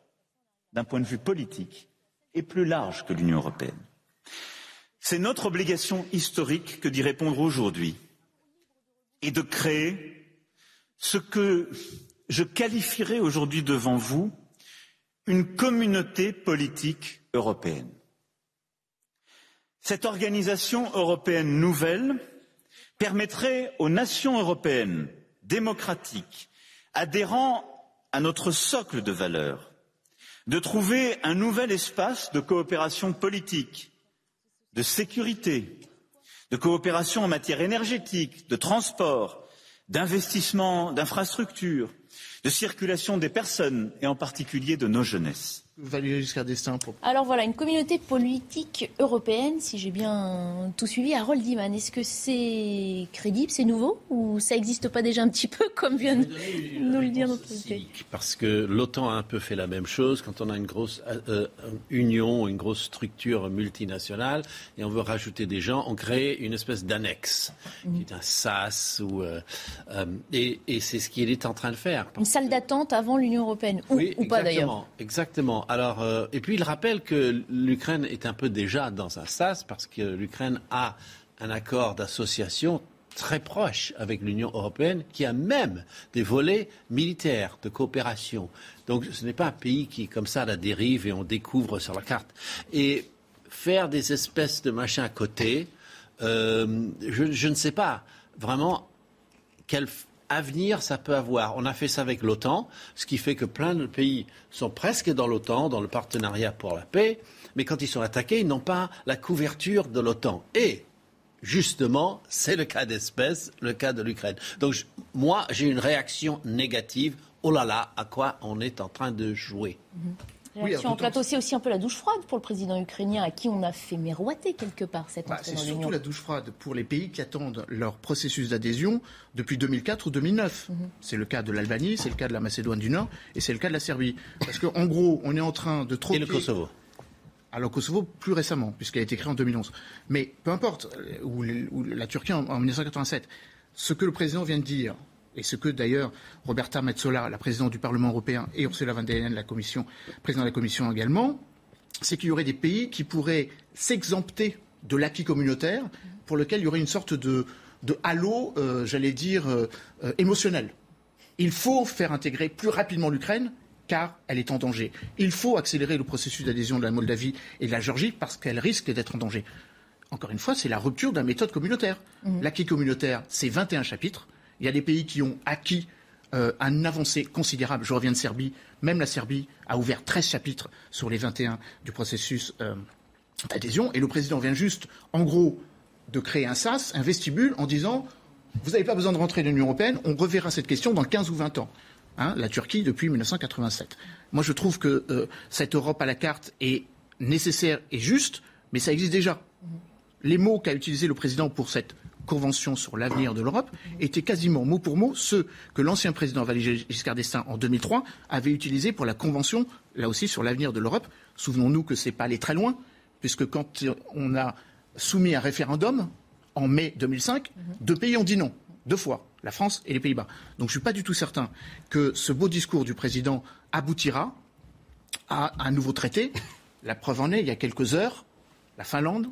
d'un point de vue politique et plus large que l'Union européenne? C'est notre obligation historique que d'y répondre aujourd'hui et de créer ce que je qualifierais aujourd'hui devant vous une communauté politique européenne. Cette organisation européenne nouvelle permettrait aux nations européennes démocratiques, adhérant à notre socle de valeurs, de trouver un nouvel espace de coopération politique, de sécurité, de coopération en matière énergétique, de transport, d'investissement, d'infrastructures, de circulation des personnes et en particulier de nos jeunesses. Valéry Giscard d'Estaing pour... Alors voilà, une communauté politique européenne, si j'ai bien tout suivi. Harold Iman, est-ce que c'est crédible, c'est nouveau ou ça n'existe pas déjà un petit peu comme vient de nous le dire notre Parce que l'OTAN a un peu fait la même chose quand on a une grosse euh, euh, union, une grosse structure multinationale et on veut rajouter des gens, on crée une espèce d'annexe qui est un SAS ou, euh, et, et c'est ce qu'il est en train de faire. Une salle d'attente avant l'Union européenne ou, ou pas d'ailleurs. Exactement. Alors, euh, et puis il rappelle que l'Ukraine est un peu déjà dans un sas parce que l'Ukraine a un accord d'association très proche avec l'Union européenne, qui a même des volets militaires de coopération. Donc ce n'est pas un pays qui, comme ça, la dérive et on découvre sur la carte. Et faire des espèces de machins à côté, euh, je, ne sais pas vraiment quelle avenir ça peut avoir. On a fait ça avec l'OTAN, ce qui fait que plein de pays sont presque dans l'OTAN, dans le partenariat pour la paix, mais quand ils sont attaqués, ils n'ont pas la couverture de l'OTAN. Et justement, c'est le cas d'espèce, le cas de l'Ukraine. Donc moi, j'ai une réaction négative. Oh là là, à quoi on est en train de jouer? Mm-hmm. Oui, on plateau, c'est aussi un peu la douche froide pour le président ukrainien à qui on a fait miroiter quelque part cette bah, C'est surtout la douche froide pour les pays qui attendent leur processus d'adhésion depuis 2004 ou 2009. Mhm. C'est le cas de l'Albanie, c'est le cas de la Macédoine du Nord et c'est le cas de la Serbie. Parce qu'en gros, on est en train de troquer... Et le Kosovo alors Kosovo plus récemment, puisqu'elle a été créée en 2011. Mais peu importe, euh, ou, la Turquie en 1987, ce que le président vient de dire, et ce que d'ailleurs Roberta Metsola, la présidente du Parlement européen, et Ursula von der Leyen, la commission, présidente de la Commission également, c'est qu'il y aurait des pays qui pourraient s'exempter de l'acquis communautaire pour lequel il y aurait une sorte de, halo, euh, j'allais dire, euh, euh, émotionnel. Il faut faire intégrer plus rapidement l'Ukraine car elle est en danger. Il faut accélérer le processus d'adhésion de la Moldavie et de la Géorgie parce qu'elle risque d'être en danger. Encore une fois, c'est la rupture de la méthode communautaire. Mmh. L'acquis communautaire, c'est 21 chapitres. Il y a des pays qui ont acquis euh, un avancée considérable. Je reviens de Serbie. Même la Serbie a ouvert 13 chapitres sur les 21 du processus euh, d'adhésion. Et le président vient juste, en gros, de créer un SAS, un vestibule, en disant Vous n'avez pas besoin de rentrer dans l'Union européenne, on reverra cette question dans 15 ou 20 ans. Hein, la Turquie depuis 1987. Moi, je trouve que euh, cette Europe à la carte est nécessaire et juste, mais ça existe déjà. Les mots qu'a utilisés le président pour cette Convention sur l'avenir de l'Europe étaient quasiment mot pour mot ceux que l'ancien président Valéry Giscard d'Estaing en 2003 avait utilisés pour la Convention, là aussi, sur l'avenir de l'Europe. Souvenons-nous que ce n'est pas allé très loin, puisque quand on a soumis un référendum en mai 2005, deux pays ont dit non, deux fois, la France et les Pays-Bas. Donc je ne suis pas du tout certain que ce beau discours du président aboutira à un nouveau traité. La preuve en est, il y a quelques heures, la Finlande,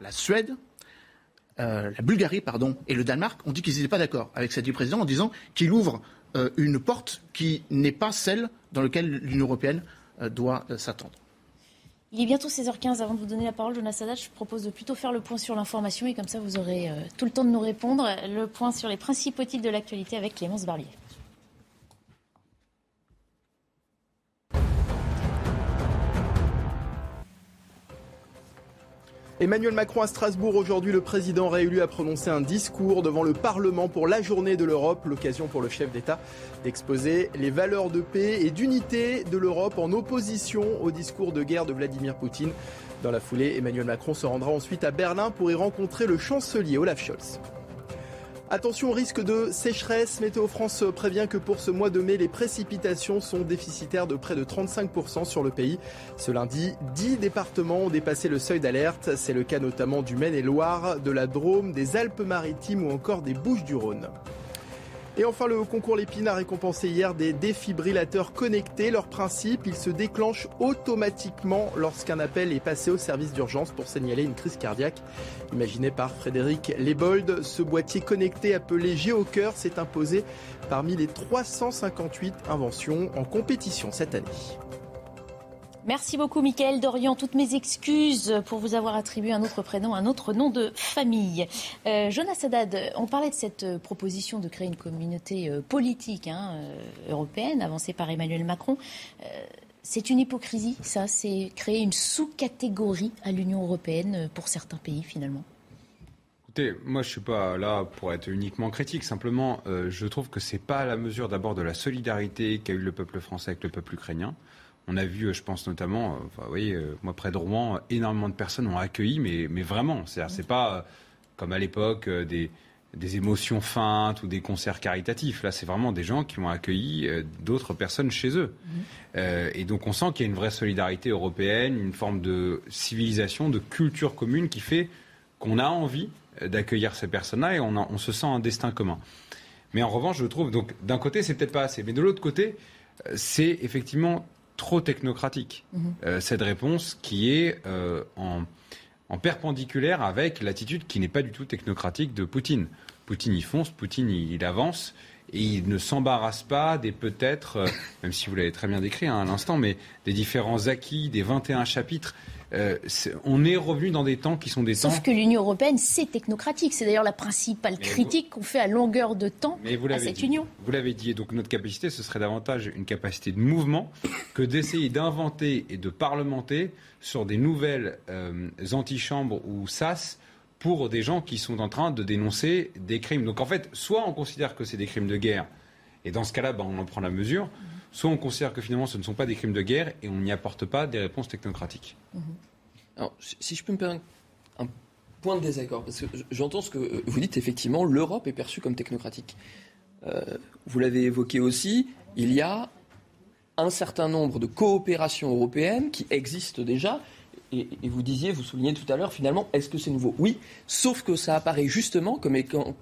la Suède, euh, la Bulgarie pardon, et le Danemark ont dit qu'ils n'étaient pas d'accord avec cette du président en disant qu'il ouvre euh, une porte qui n'est pas celle dans laquelle l'Union européenne euh, doit s'attendre. Il est bientôt 16h15. Avant de vous donner la parole, Jonas Sadat, je propose de plutôt faire le point sur l'information et comme ça vous aurez tout le temps de nous répondre. Le point sur les principaux titres de l'actualité avec Clémence Barlier. Emmanuel Macron à Strasbourg aujourd'hui, le président réélu a prononcé un discours devant le Parlement pour la journée de l'Europe, l'occasion pour le chef d'État d'exposer les valeurs de paix et d'unité de l'Europe en opposition au discours de guerre de Vladimir Poutine. Dans la foulée, Emmanuel Macron se rendra ensuite à Berlin pour y rencontrer le chancelier Olaf Scholz. Attention au risque de sécheresse. Météo France prévient que pour ce mois de mai, les précipitations sont déficitaires de près de 35% sur le pays. Ce lundi, 10 départements ont dépassé le seuil d'alerte. C'est le cas notamment du Maine-et-Loire, de la Drôme, des Alpes-Maritimes ou encore des Bouches-du-Rhône. Et enfin, le concours Lépine a récompensé hier des défibrillateurs connectés. Leur principe, il se déclenche automatiquement lorsqu'un appel est passé au service d'urgence pour signaler une crise cardiaque. Imaginé par Frédéric Lebold, ce boîtier connecté appelé GeoCœur s'est imposé parmi les 358 inventions en compétition cette année. Merci beaucoup, Mickaël Dorian. Toutes mes excuses pour vous avoir attribué un autre prénom, un autre nom de famille. Euh, Jonas Haddad, on parlait de cette euh, proposition de créer une communauté euh, politique hein, européenne avancée par Emmanuel Macron. c'est une hypocrisie, ça, c'est créer une sous-catégorie à l'Union européenne pour certains pays, finalement. Écoutez, moi je suis pas là pour être uniquement critique. Simplement, je trouve que c'est pas à la mesure d'abord de la solidarité qu'a eu le peuple français avec le peuple ukrainien. On a vu, je pense notamment, enfin, vous voyez, moi près de Rouen, énormément de personnes ont accueilli, mais, mais vraiment, c'est-à-dire c'est pas comme à l'époque des, des émotions feintes ou des concerts caritatifs. Là, c'est vraiment des gens qui ont accueilli euh, d'autres personnes chez eux. Mhm. Euh, et donc, on sent qu'il y a une vraie solidarité européenne, une forme de civilisation, de culture commune qui fait qu'on a envie euh, d'accueillir ces personnes-là et on, on, se sent un destin commun. Mais en revanche, je trouve, donc d'un côté, c'est peut-être pas assez, mais de l'autre côté, c'est effectivement trop technocratique. Mhm. cette réponse qui est en en perpendiculaire avec l'attitude qui n'est pas du tout technocratique de Poutine. Poutine y fonce, Poutine il, avance et il ne s'embarrasse pas des peut-être, euh, même si vous l'avez très bien décrit hein, à l'instant, mais des différents acquis des 21 chapitres. Euh, on est revenu dans des temps qui sont des temps. Sauf que l'Union européenne, c'est technocratique. C'est d'ailleurs la principale critique qu'on fait à longueur de temps à cette union. Vous l'avez dit. Et donc notre capacité, ce serait davantage une capacité de mouvement que d'essayer d'inventer et de parlementer sur des nouvelles euh, antichambres ou SAS pour des gens qui sont en train de dénoncer des crimes. Donc en fait, soit on considère que c'est des crimes de guerre, et dans ce cas-là, ben, on en prend la mesure, soit on considère que finalement ce ne sont pas des crimes de guerre et on n'y apporte pas des réponses technocratiques. Mhm. Alors, si je peux me permettre un point de désaccord, parce que j'entends ce que vous dites, effectivement, l'Europe est perçue comme technocratique. Euh, vous l'avez évoqué aussi, il y a un certain nombre de coopérations européennes qui existent déjà. Et, vous disiez, vous soulignez tout à l'heure, finalement, est-ce que c'est nouveau? Oui, sauf que ça apparaît justement comme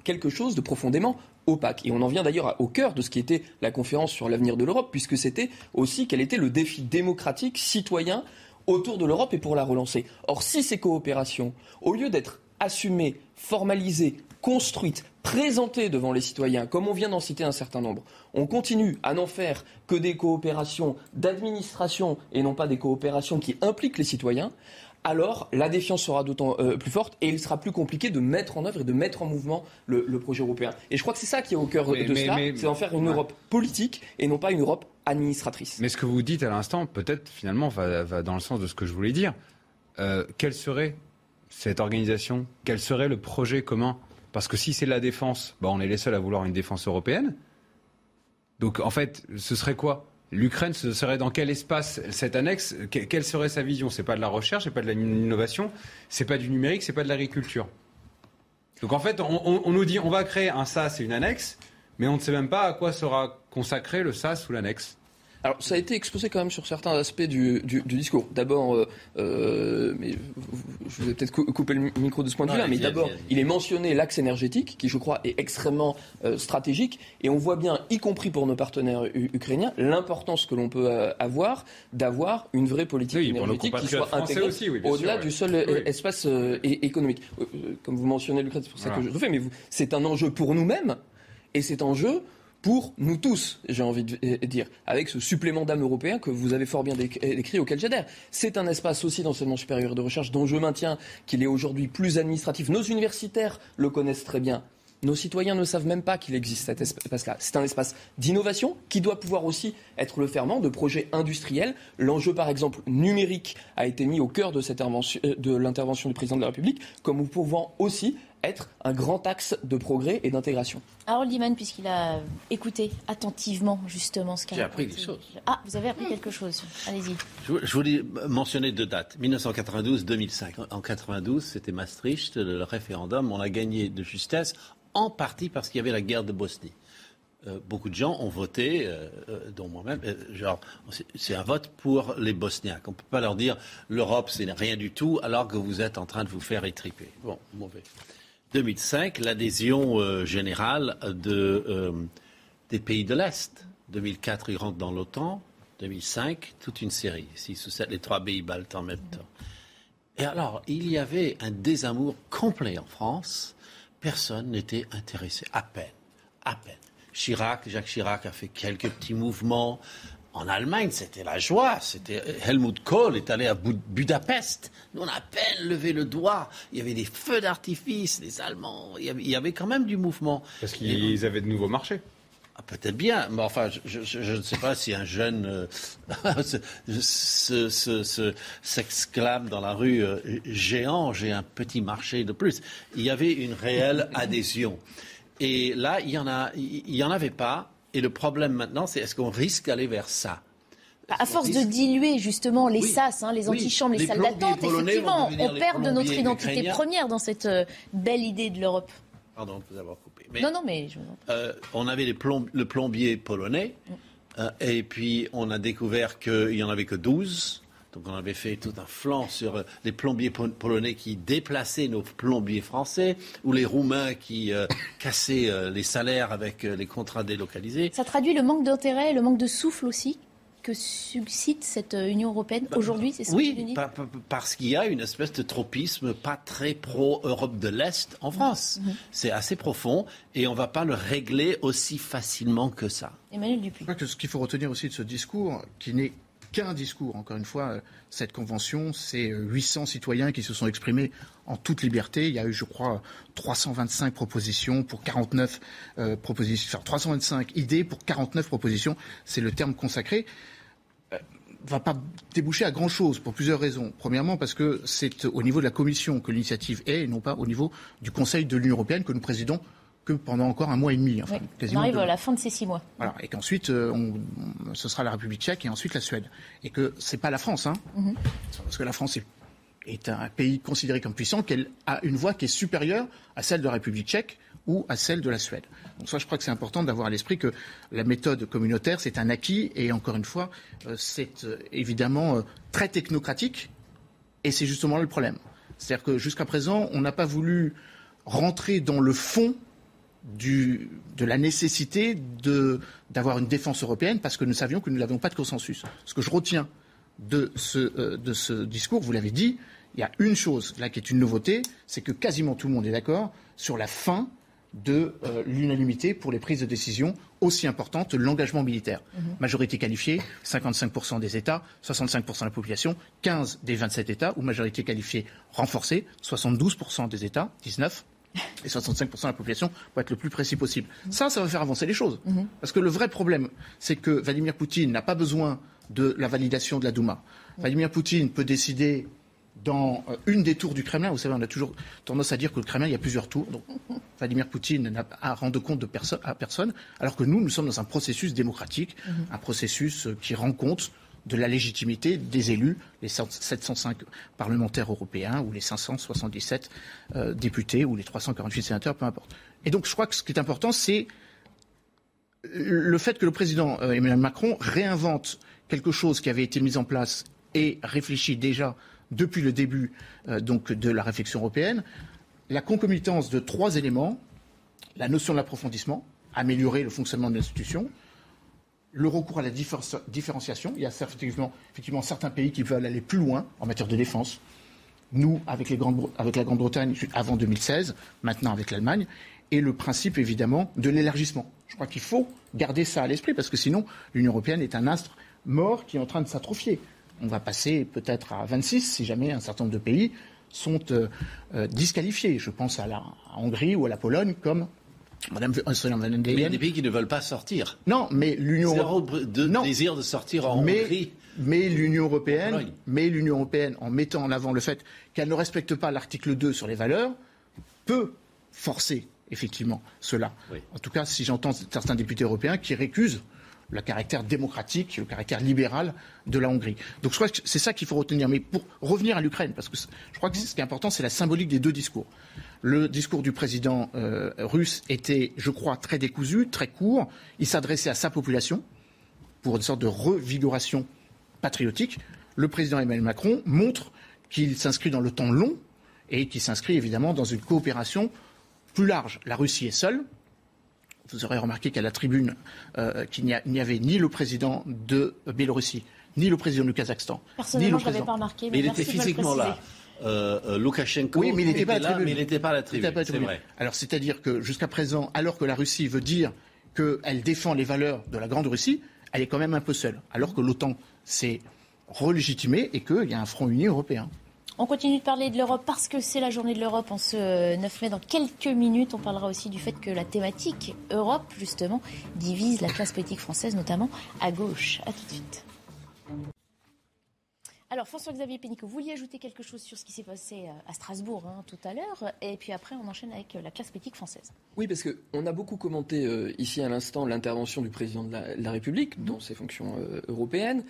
quelque chose de profondément opaque. Et on en vient d'ailleurs au cœur de ce qui était la conférence sur l'avenir de l'Europe, puisque c'était aussi quel était le défi démocratique, citoyen, autour de l'Europe et pour la relancer. Or, si ces coopérations, au lieu d'être assumées, formalisées, construites, présentées devant les citoyens, comme on vient d'en citer un certain nombre, on continue à n'en faire que des coopérations d'administration et non pas des coopérations qui impliquent les citoyens, alors la défiance sera d'autant euh, plus forte et il sera plus compliqué de mettre en œuvre et de mettre en mouvement le, projet européen. Et je crois que c'est ça qui est au cœur de cela, c'est d'en faire une Europe politique et non pas une Europe administratrice. Mais ce que vous dites à l'instant, peut-être finalement, va, dans le sens de ce que je voulais dire. Euh, quelle serait cette organisation? Quel serait le projet commun? Parce que si c'est la défense, bah, on est les seuls à vouloir une défense européenne. Donc en fait, ce serait quoi? L'Ukraine, ce serait dans quel espace cette annexe? Quelle serait sa vision? C'est pas de la recherche, c'est pas de l'innovation, c'est pas du numérique, c'est pas de l'agriculture. Donc en fait, on, nous dit on va créer un SAS et une annexe, mais on ne sait même pas à quoi sera consacré le SAS ou l'annexe. Alors, ça a été exposé quand même sur certains aspects du, discours. D'abord, euh, euh, mais je vais peut-être couper le micro de ce point de vue-là, mais d'abord, il est mentionné l'axe énergétique, qui je crois est extrêmement euh, stratégique, et on voit bien, y compris pour nos partenaires ukrainiens, l'importance que l'on peut avoir d'avoir une vraie politique énergétique qui soit intégrée au-delà du seul espace économique. Comme vous mentionnez l'Ukraine, c'est pour ça que je le fais, mais c'est un enjeu pour nous-mêmes, et cet enjeu pour nous tous, j'ai envie de dire, avec ce supplément d'âme européen que vous avez fort bien décrit, auquel j'adhère. C'est un espace aussi d'enseignement supérieur de recherche dont je maintiens qu'il est aujourd'hui plus administratif. Nos universitaires le connaissent très bien. Nos citoyens ne savent même pas qu'il existe cet espace-là. C'est un espace d'innovation qui doit pouvoir aussi être le ferment de projets industriels. L'enjeu, par exemple, numérique a été mis au cœur de, euh, l'intervention du président de la République, comme pouvons aussi être un grand axe de progrès et d'intégration. Harold Liman, puisqu'il a écouté attentivement justement ce qu'a J'ai appris des choses. Ah, vous avez appris quelque chose. Allez-y. Je, voulais mentionner deux dates. 1992-2005. En 92, c'était Maastricht, le référendum. On a gagné de justesse, en partie parce qu'il y avait la guerre de Bosnie. Euh, beaucoup de gens ont voté, euh, euh, dont moi-même, genre, c'est un vote pour les Bosniaques. On ne peut pas leur dire l'Europe, c'est rien du tout, alors que vous êtes en train de vous faire étriper. Bon, mauvais. 2005, l'adhésion euh, générale euh, des pays de l'Est. 2004, ils rentrent dans l'OTAN. 2005, toute une série. 6 ou 7, les trois pays baltes en même temps. Et alors, il y avait un désamour complet en France. Personne n'était intéressé. À peine. À peine. Chirac, Jacques Chirac a fait quelques petits mouvements. En Allemagne, c'était la joie. C'était Helmut Kohl est allé à Budapest. Nous, on a à peine levé le doigt. Il y avait des feux d'artifice, les Allemands. Il y, avait, quand même du mouvement. Parce qu'ils avaient de nouveaux marchés. Ah, peut-être bien, mais enfin, je, ne sais pas si un jeune euh, s'exclame dans la rue euh, géant, j'ai un petit marché de plus. Il y avait une réelle adhésion. Et là, il y en a, il y en avait pas. Et le problème maintenant, c'est est-ce qu'on risque d'aller vers ça? À force de diluer justement les sas, hein, les Oui. antichambres, les, Les salles d'attente, effectivement, on perd de notre identité première dans cette euh, belle idée de l'Europe. Pardon de vous avoir coupé. Non, non, mais je... Euh, on avait les plomb- le plombier polonais, euh, et puis on a découvert qu'il n'y en avait que 12. Donc on avait fait tout un flanc sur euh, les plombiers po- polonais qui déplaçaient nos plombiers français, ou les Roumains qui euh, cassaient euh, les salaires avec euh, les contrats délocalisés. ça traduit le manque d'intérêt, le manque de souffle aussi que suscite cette Union européenne aujourd'hui, c'est ce que Oui, parce qu'il y a une espèce de tropisme pas très pro-Europe de l'Est en France. Mhm. C'est assez profond et on ne va pas le régler aussi facilement que ça. Emmanuel Dupuis. Je crois que ce qu'il faut retenir aussi de ce discours, qui n'est qu'un discours, encore une fois, euh, cette convention, c'est euh, 800 citoyens qui se sont exprimés en toute liberté. Il y a eu, je crois, 325 propositions pour 49 euh, propositions, enfin 325 idées pour 49 propositions. C'est le terme consacré Euh, va pas déboucher à grand chose pour plusieurs raisons. Premièrement, parce que c'est au niveau de la Commission que l'initiative est, et non pas au niveau du Conseil de l'Union européenne que nous présidons que pendant encore un mois et demi. Enfin, On quasiment arrive deux à la fin de ces six mois. Voilà, et qu'ensuite, euh, on- on- ce sera la République tchèque et ensuite la Suède. Et que c'est pas la France, hein, Mhm. parce que la France est, est un pays considéré comme puissant, qu'elle a une voix qui est supérieure à celle de la République tchèque ou à celle de la Suède. Donc ça, je crois que c'est important d'avoir à l'esprit que la méthode communautaire, c'est un acquis, et encore une fois, euh, c'est euh, évidemment très technocratique, et c'est justement là le problème. C'est-à-dire que jusqu'à présent, on n'a pas voulu rentrer dans le fond du, de la nécessité d'avoir une défense européenne parce que nous savions que nous n'avions pas de consensus. Ce que je retiens de ce, euh, de ce discours, vous l'avez dit, il y a une chose là qui est une nouveauté, c'est que quasiment tout le monde est d'accord sur la fin de euh, l'unanimité pour les prises de décision aussi importantes, l'engagement militaire. Mhm. Majorité qualifiée, 55% des États, 65% de la population, 15 des 27 États, ou majorité qualifiée renforcée, 72% des États, 19, et 65% de la population pour être le plus précis possible. Ça, ça va faire avancer les choses. Parce que le vrai problème, c'est que Vladimir Poutine n'a pas besoin de la validation de la Douma. Vladimir Poutine peut décider dans euh, une des tours du Kremlin. Vous savez, on a toujours tendance à dire que le Kremlin, il y a plusieurs tours. Donc, Vladimir Poutine n'a à rendre compte de perso- à personne, alors que nous, nous sommes dans un processus démocratique, Mhm. un processus euh, qui rend compte de la légitimité des élus, les 705 parlementaires européens ou les 577 euh, députés ou les 348 sénateurs, peu importe. Et donc je crois que ce qui est important, c'est le fait que le président euh, Emmanuel Macron réinvente quelque chose qui avait été mis en place et réfléchi déjà depuis le début euh, donc de la réflexion européenne, la concomitance de trois éléments la notion de l'approfondissement, améliorer le fonctionnement de l'institution, le recours à la différen- différenciation. Il y a effectivement, effectivement certains pays qui veulent aller plus loin en matière de défense. Nous, avec, la Grande-Bretagne avant 2016, maintenant avec l'Allemagne, et le principe évidemment de l'élargissement. Je crois qu'il faut garder ça à l'esprit parce que sinon, l'Union européenne est un astre mort qui est en train de s'atrophier. On va passer peut-être à 26 si jamais un certain nombre de pays sont euh, euh, disqualifiés. Je pense à la Hongrie ou à la Pologne comme Madame Ursula von der Mais il y a des pays qui ne veulent pas sortir. Non, mais l'Union européenne. de désir de sortir en mais, Hongrie. mais l'Union européenne, Pologne. mais l'Union européenne, en mettant en avant le fait qu'elle ne respecte pas l'article 2 sur les valeurs, peut forcer effectivement cela. En tout cas, si j'entends certains députés européens qui récusent le caractère démocratique, le caractère libéral de la Hongrie. Donc je crois que c'est ça qu'il faut retenir. Mais pour revenir à l'Ukraine, parce que je crois que ce qui est important, c'est la symbolique des deux discours. Le discours du président euh, russe était, je crois, très décousu, très court. Il s'adressait à sa population pour une sorte de revigoration patriotique. Le président Emmanuel Macron montre qu'il s'inscrit dans le temps long et qu'il s'inscrit évidemment dans une coopération plus large. La Russie est seule. Vous aurez remarqué qu'à la tribune, euh, qu'il n'y a- il n'y avait ni le président de Biélorussie, ni le président du Kazakhstan, ni Personnellement, le je l'avais président. pas remarqué, mais, Mais il était physiquement là. Euh, euh, Loukachenko Oui, mais il n'était pas à la là, tribune. mais il n'était pas à la Il tribune. n'était pas à la C'est vrai. Alors, c'est-à-dire que jusqu'à présent, alors que la Russie veut dire qu'elle défend les valeurs de la Grande Russie, elle est quand même un peu seule. Alors que l'OTAN s'est relégitimée et qu'il y a un front uni européen. On continue de parler de l'Europe parce que c'est la journée de l'Europe en ce euh, 9 mai. Dans quelques minutes, on parlera aussi du fait que la thématique Europe, justement, divise la classe politique française, notamment à gauche. À tout de suite. Alors, François-Xavier Pénicaud, vous vouliez ajouter quelque chose sur ce qui s'est passé euh, à Strasbourg hein, tout à l'heure, et puis après, on enchaîne avec euh, la classe politique française. Oui, parce qu'on a beaucoup commenté euh, ici à l'instant l'intervention du président de la, République dans ses fonctions européennes.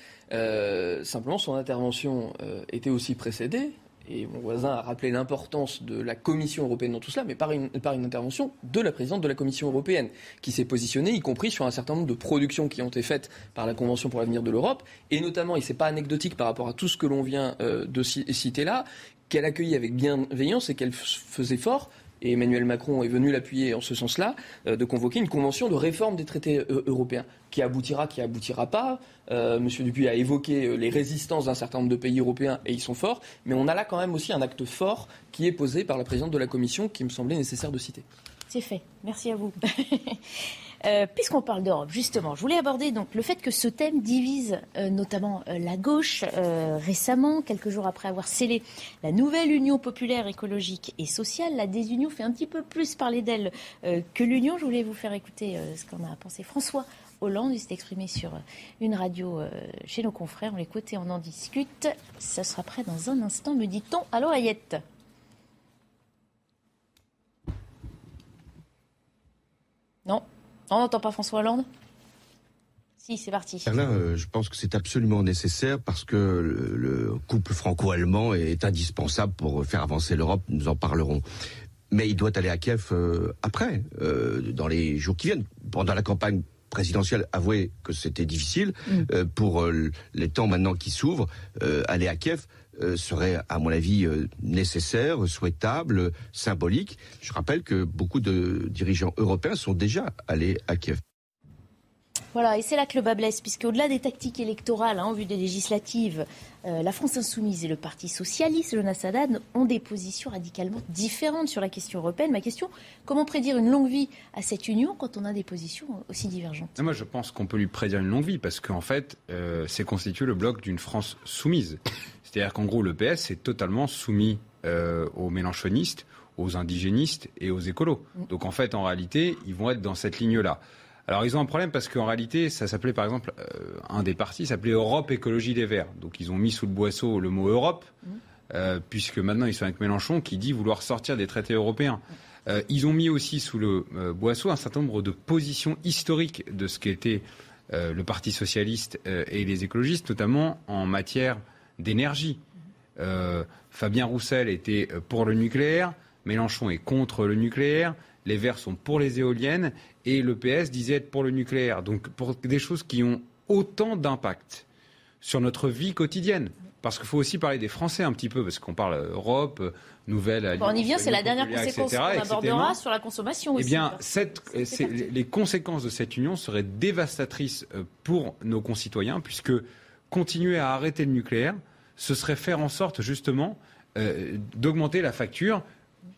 simplement, son intervention était aussi précédée et mon voisin a rappelé l'importance de la Commission européenne dans tout cela, mais par une, intervention de la présidente de la Commission européenne, qui s'est positionnée, y compris sur un certain nombre de productions qui ont été faites par la Convention pour l'avenir de l'Europe, et notamment, et c'est pas anecdotique par rapport à tout ce que l'on vient euh, de citer là, qu'elle accueillit avec bienveillance et qu'elle faisait fort et Emmanuel Macron est venu l'appuyer en ce sens-là, euh, de convoquer une convention de réforme des traités euh, européens, qui aboutira, qui aboutira pas. Euh, Monsieur Dupuis a évoqué les résistances d'un certain nombre de pays européens, et ils sont forts, mais on a là quand même aussi un acte fort qui est posé par la présidente de la Commission, qui me semblait nécessaire de citer. C'est fait. Merci à vous. Euh, puisqu'on parle d'Europe, justement, je voulais aborder donc le fait que ce thème divise euh, notamment euh, la gauche. récemment, quelques jours après avoir scellé la nouvelle Union populaire écologique et sociale, la désunion fait un petit peu plus parler d'elle que l'Union. Je voulais vous faire écouter ce qu'en a pensé François Hollande. Il s'est exprimé sur une radio chez nos confrères. On l'écoute et on en discute. Ça sera prêt dans un instant, me dit-on. Allô, Ayette Non on n'entend pas François Hollande? Si, c'est parti. Euh, je pense que c'est absolument nécessaire parce que le, couple franco-allemand est indispensable pour faire avancer l'Europe. Nous en parlerons. Mais il doit aller à Kiev euh, après, euh, dans les jours qui viennent. Pendant la campagne présidentielle, avouez que c'était difficile. Mm. pour les temps maintenant qui s'ouvrent, aller à Kiev, euh, serait, à mon avis, euh, nécessaire, souhaitable, symbolique. Je rappelle que beaucoup de dirigeants européens sont déjà allés à Kiev. Voilà, et c'est là que le bas blesse, puisque au-delà des tactiques électorales hein, en vue des législatives, euh, la France insoumise et le Parti socialiste, Jonas Haddad, ont des positions radicalement différentes sur la question européenne. Ma question, comment prédire une longue vie à cette union quand on a des positions aussi divergentes? Moi, je pense qu'on peut lui prédire une longue vie, parce qu'en fait, c'est constitué le bloc d'une France soumise. C'est-à-dire qu'en gros, le PS est totalement soumis euh, aux mélanchonistes, aux indigénistes et aux écolos. Mm. Donc en fait, en réalité, ils vont être dans cette ligne-là. Alors ils ont un problème parce qu'en réalité, ça s'appelait par exemple, euh, un des partis s'appelait Europe Écologie des Verts. Donc ils ont mis sous le boisseau le mot Europe, mm. euh, puisque maintenant ils sont avec Mélenchon qui dit vouloir sortir des traités européens. ils ont mis aussi sous le boisseau un certain nombre de positions historiques de ce qu'était le Parti socialiste et les écologistes, notamment en matière d'énergie. Euh, Fabien Roussel était euh, pour le nucléaire, Mélenchon est contre le nucléaire, les Verts sont pour les éoliennes et le PS disait être pour le nucléaire. Donc pour des choses qui ont autant d'impact sur notre vie quotidienne. Parce qu'il faut aussi parler des Français un petit peu, parce qu'on parle Europe, nouvelle. on y vient, c'est la dernière conséquence qu'on abordera sur la consommation eh bien, les conséquences de cette union seraient dévastatrices euh, pour nos concitoyens, puisque continuer à arrêter le nucléaire, ce serait faire en sorte justement euh, d'augmenter la facture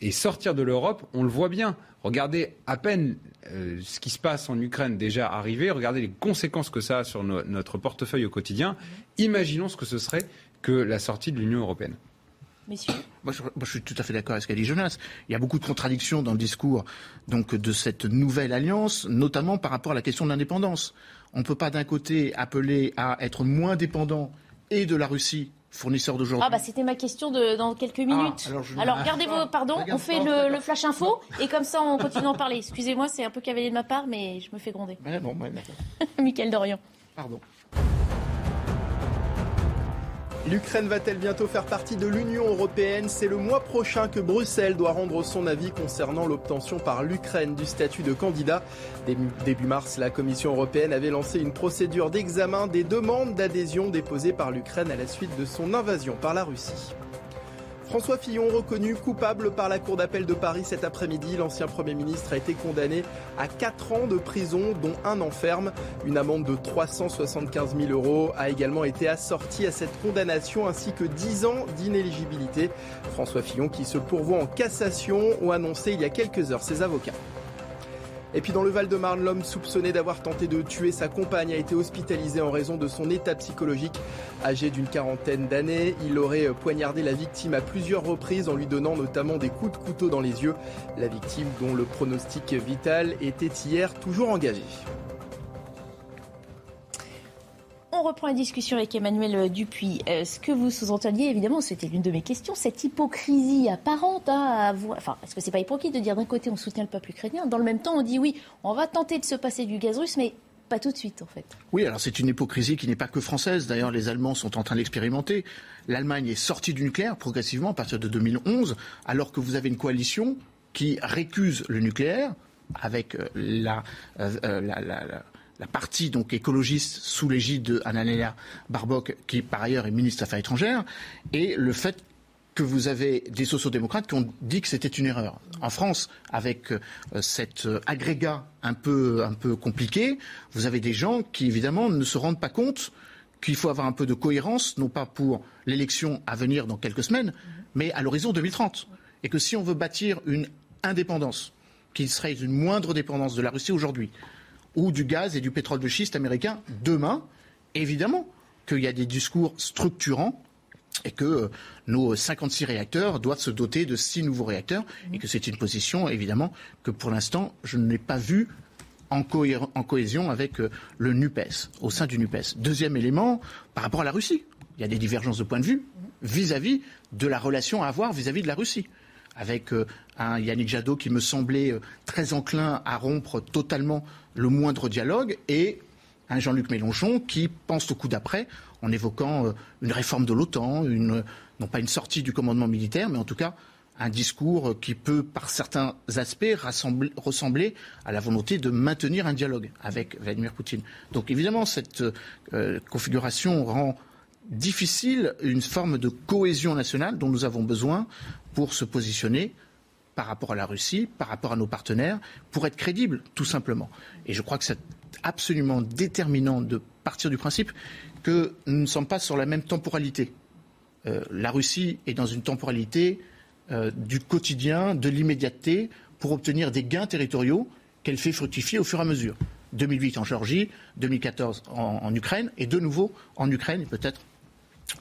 et sortir de l'Europe, on le voit bien. Regardez à peine euh, ce qui se passe en Ukraine déjà arrivé, regardez les conséquences que ça a sur notre portefeuille au quotidien. Imaginons ce que ce serait que la sortie de l'Union européenne. Messieurs. Moi je, suis tout à fait d'accord avec ce qu'a dit Jonas. Il y a beaucoup de contradictions dans le discours donc, de cette nouvelle alliance, notamment par rapport à la question de l'indépendance. On ne peut pas d'un côté appeler à être moins dépendant et de la Russie fournisseur d'aujourd'hui. Ah bah c'était ma question de dans quelques ah, minutes. alors, regardez vos pardon, on fait le, flash info et comme ça on continue à en parler. Excusez-moi, c'est un peu cavalier de ma part mais je me fais gronder. Ben non, Michael Dorian. Pardon. L'Ukraine va-t-elle bientôt faire partie de l'Union européenne? C'est le mois prochain que Bruxelles doit rendre son avis concernant l'obtention par l'Ukraine du statut de candidat. Début mars, la Commission européenne avait lancé une procédure d'examen des demandes d'adhésion déposées par l'Ukraine à la suite de son invasion par la Russie. François Fillon, reconnu coupable par la Cour d'appel de Paris cet après-midi, l'ancien Premier ministre a été condamné à 4 ans de prison, dont un an ferme. Une amende de 375 000 euros a également été assortie à cette condamnation, ainsi que 10 ans d'inéligibilité. François Fillon, qui se pourvoit en cassation, ont annoncé il y a quelques heures ses avocats. Et puis dans le Val-de-Marne, l'homme soupçonné d'avoir tenté de tuer sa compagne a été hospitalisé en raison de son état psychologique. Âgé d'une quarantaine d'années, il aurait poignardé la victime à plusieurs reprises en lui donnant notamment des coups de couteau dans les yeux. La victime, dont le pronostic vital était hier toujours engagé. On reprend la discussion avec Emmanuel Dupuis. Euh, ce que vous sous-entendiez, évidemment, c'était l'une de mes questions, cette hypocrisie apparente hein, à avoir... Enfin, est-ce que c'est pas hypocrite de dire d'un côté on soutient le peuple ukrainien, dans le même temps on dit oui, on va tenter de se passer du gaz russe, mais pas tout de suite en fait. Oui, alors c'est une hypocrisie qui n'est pas que française. D'ailleurs, les Allemands sont en train d'expérimenter. L'Allemagne est sortie du nucléaire progressivement à partir de 2011, alors que vous avez une coalition qui récuse le nucléaire avec euh, la, euh, la partie donc écologiste sous l'égide de Annalena Barbock, qui par ailleurs est ministre des Affaires étrangères, et le fait que vous avez des sociodémocrates qui ont dit que c'était une erreur. En France, avec euh, cet euh, agrégat un peu, un peu compliqué, vous avez des gens qui, évidemment, ne se rendent pas compte qu'il faut avoir un peu de cohérence, non pas pour l'élection à venir dans quelques semaines, mais à l'horizon 2030. Et que si on veut bâtir une indépendance, qui serait une moindre dépendance de la Russie aujourd'hui, ou du gaz et du pétrole de schiste américain demain, évidemment qu'il y a des discours structurants et que euh, nos 56 réacteurs doivent se doter de six nouveaux réacteurs et que c'est une position, évidemment, que pour l'instant, je n'ai pas vue en, en, cohésion avec euh, le NUPES, au sein du NUPES. Deuxième élément, par rapport à la Russie. Il y a des divergences de point de vue vis-à-vis de la relation à avoir vis-à-vis de la Russie. Avec euh, un Yannick Jadot qui me semblait très enclin à rompre totalement le moindre dialogue et un Jean-Luc Mélenchon qui pense au coup d'après en évoquant euh, une réforme de l'OTAN, non pas une sortie du commandement militaire, mais en tout cas un discours qui peut, par certains aspects, ressembler à la volonté de maintenir un dialogue avec Vladimir Poutine. Donc évidemment, cette euh, configuration rend difficile une forme de cohésion nationale dont nous avons besoin pour se positionner par rapport à la Russie, par rapport à nos partenaires, pour être crédible, tout simplement. Et je crois que c'est absolument déterminant de partir du principe que nous ne sommes pas sur la même temporalité. Euh, la Russie est dans une temporalité euh, du quotidien, de l'immédiateté, pour obtenir des gains territoriaux qu'elle fait fructifier au fur et à mesure. 2008 en Géorgie, 2014 en, en Ukraine, et de nouveau en Ukraine, peut-être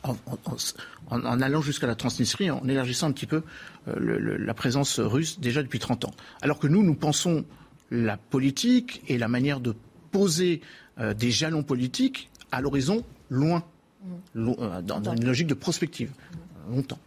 en, en, en, allant jusqu'à la Transnistrie, en élargissant un petit peu euh, le, le, la présence russe déjà depuis 30 ans. Alors que nous, nous pensons la politique et la manière de poser euh, des jalons politiques à l'horizon loin, lo, euh, dans, dans, une logique de prospective, longtemps.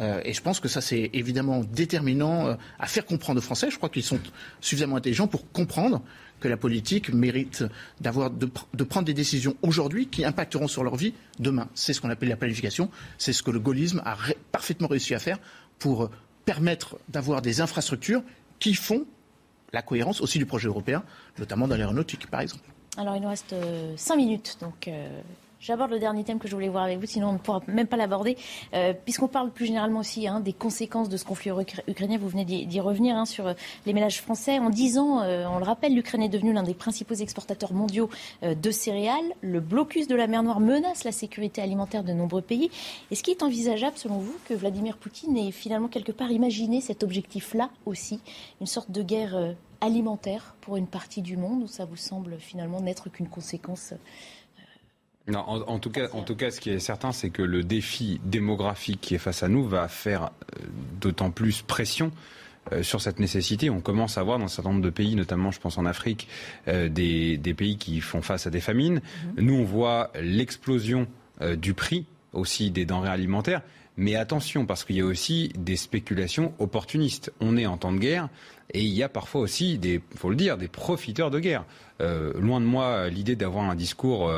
Euh, et je pense que ça, c'est évidemment déterminant euh, à faire comprendre aux Français. Je crois qu'ils sont suffisamment intelligents pour comprendre que la politique mérite de, prendre des décisions aujourd'hui qui impacteront sur leur vie demain. C'est ce qu'on appelle la planification. C'est ce que le gaullisme a parfaitement réussi à faire pour permettre d'avoir des infrastructures qui font la cohérence aussi du projet européen, notamment dans l'aéronautique, par exemple. Alors, il nous reste euh, cinq minutes, donc euh, J'aborde le dernier thème que je voulais voir avec vous, sinon on ne pourra même pas l'aborder, euh, puisqu'on parle plus généralement aussi hein, des conséquences de ce conflit ukrainien. Vous venez d'y revenir hein, sur euh, les ménages français. En 10 ans, euh, on le rappelle, l'Ukraine est devenue l'un des principaux exportateurs mondiaux de céréales. Le blocus de la mer Noire menace la sécurité alimentaire de nombreux pays. Est-ce qu'il est envisageable, selon vous, que Vladimir Poutine ait finalement quelque part imaginé cet objectif-là aussi, une sorte de guerre alimentaire pour une partie du monde, ou ça vous semble finalement n'être qu'une conséquence non, en, en, tout cas, en tout cas, ce qui est certain, c'est que le défi démographique qui est face à nous va faire euh, d'autant plus pression euh, sur cette nécessité. On commence à voir dans un certain nombre de pays, notamment je pense en Afrique, euh, des, des, pays qui font face à des famines. Mmh. Nous, on voit l'explosion euh, du prix aussi des denrées alimentaires. Mais attention, parce qu'il y a aussi des spéculations opportunistes. On est en temps de guerre et il y a parfois aussi, des, faut le dire, des profiteurs de guerre. Loin de moi l'idée d'avoir un discours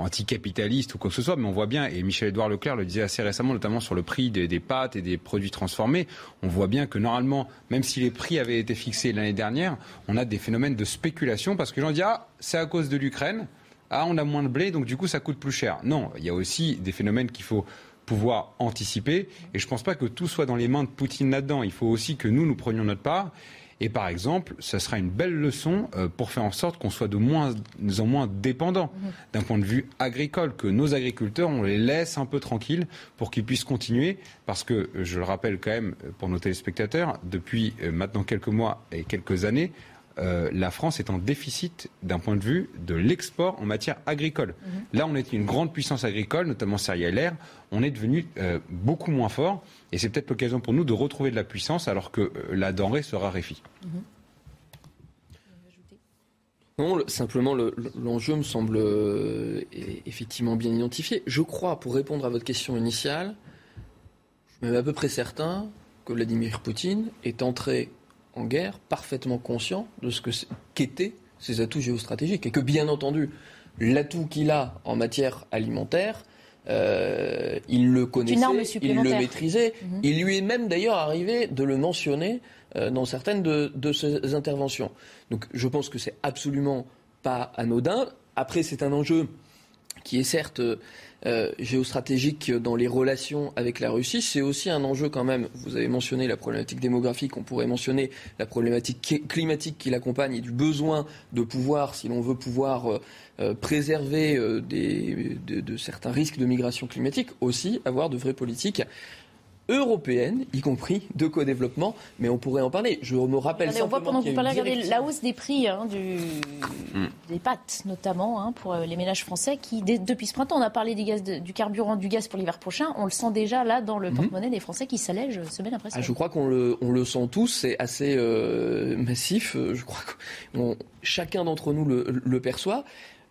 anticapitaliste ou quoi que ce soit, mais on voit bien, et Michel-Édouard Leclerc le disait assez récemment, notamment sur le prix des, des, pâtes et des produits transformés, on voit bien que normalement, même si les prix avaient été fixés l'année dernière, on a des phénomènes de spéculation parce que les gens disent Ah, c'est à cause de l'Ukraine, ah, on a moins de blé, donc du coup, ça coûte plus cher. Non, il y a aussi des phénomènes qu'il faut pouvoir anticiper, et je ne pense pas que tout soit dans les mains de Poutine là-dedans. Il faut aussi que nous, nous prenions notre part. Et par exemple, ce sera une belle leçon euh, pour faire en sorte qu'on soit de moins en moins dépendant mmh. d'un point de vue agricole, que nos agriculteurs, on les laisse un peu tranquilles pour qu'ils puissent continuer. Parce que, je le rappelle quand même pour nos téléspectateurs, depuis euh, maintenant quelques mois et quelques années, euh, la France est en déficit d'un point de vue de l'export en matière agricole. Mmh. Là, on est une grande puissance agricole, notamment céréalière. On est devenu euh, beaucoup moins fort. Et c'est peut-être l'occasion pour nous de retrouver de la puissance alors que euh, la denrée se raréfie. Mmh. Non, simplement l'enjeu me semble effectivement bien identifié. Je crois, pour répondre à votre question initiale, je suis à peu près certain que Vladimir Poutine est entré en guerre parfaitement conscient de ce qu'étaient ses atouts géostratégiques et que bien entendu l'atout qu'il a en matière alimentaire, euh, il le connaissait, il le maîtrisait. Mhm. Il lui est même d'ailleurs arrivé de le mentionner euh, dans certaines de, de, ses interventions. Donc je pense que c'est absolument pas anodin. Après, c'est un enjeu qui est certes euh, géostratégique dans les relations avec la Russie, c'est aussi un enjeu quand même. Vous avez mentionné la problématique démographique, on pourrait mentionner la problématique climatique qui l'accompagne et du besoin de pouvoir, si l'on veut pouvoir euh, euh, préserver des, de, certains risques de migration climatique, aussi avoir de vraies politiques européenne, y compris de co-développement, mais on pourrait en parler. Je me rappelle On voit pendant que vous parlez, la hausse des prix hein, du, hmm. des pâtes, notamment, hein, pour euh, les ménages français, qui, depuis ce printemps, on a parlé du, gaz du carburant, du gaz pour l'hiver prochain, on le sent déjà là dans le hmm. porte-monnaie des Français qui s'allège semaine après semaine. Ah, je crois qu'on le, on le sent tous, c'est assez euh, massif, euh, je crois que chacun d'entre nous le, le perçoit.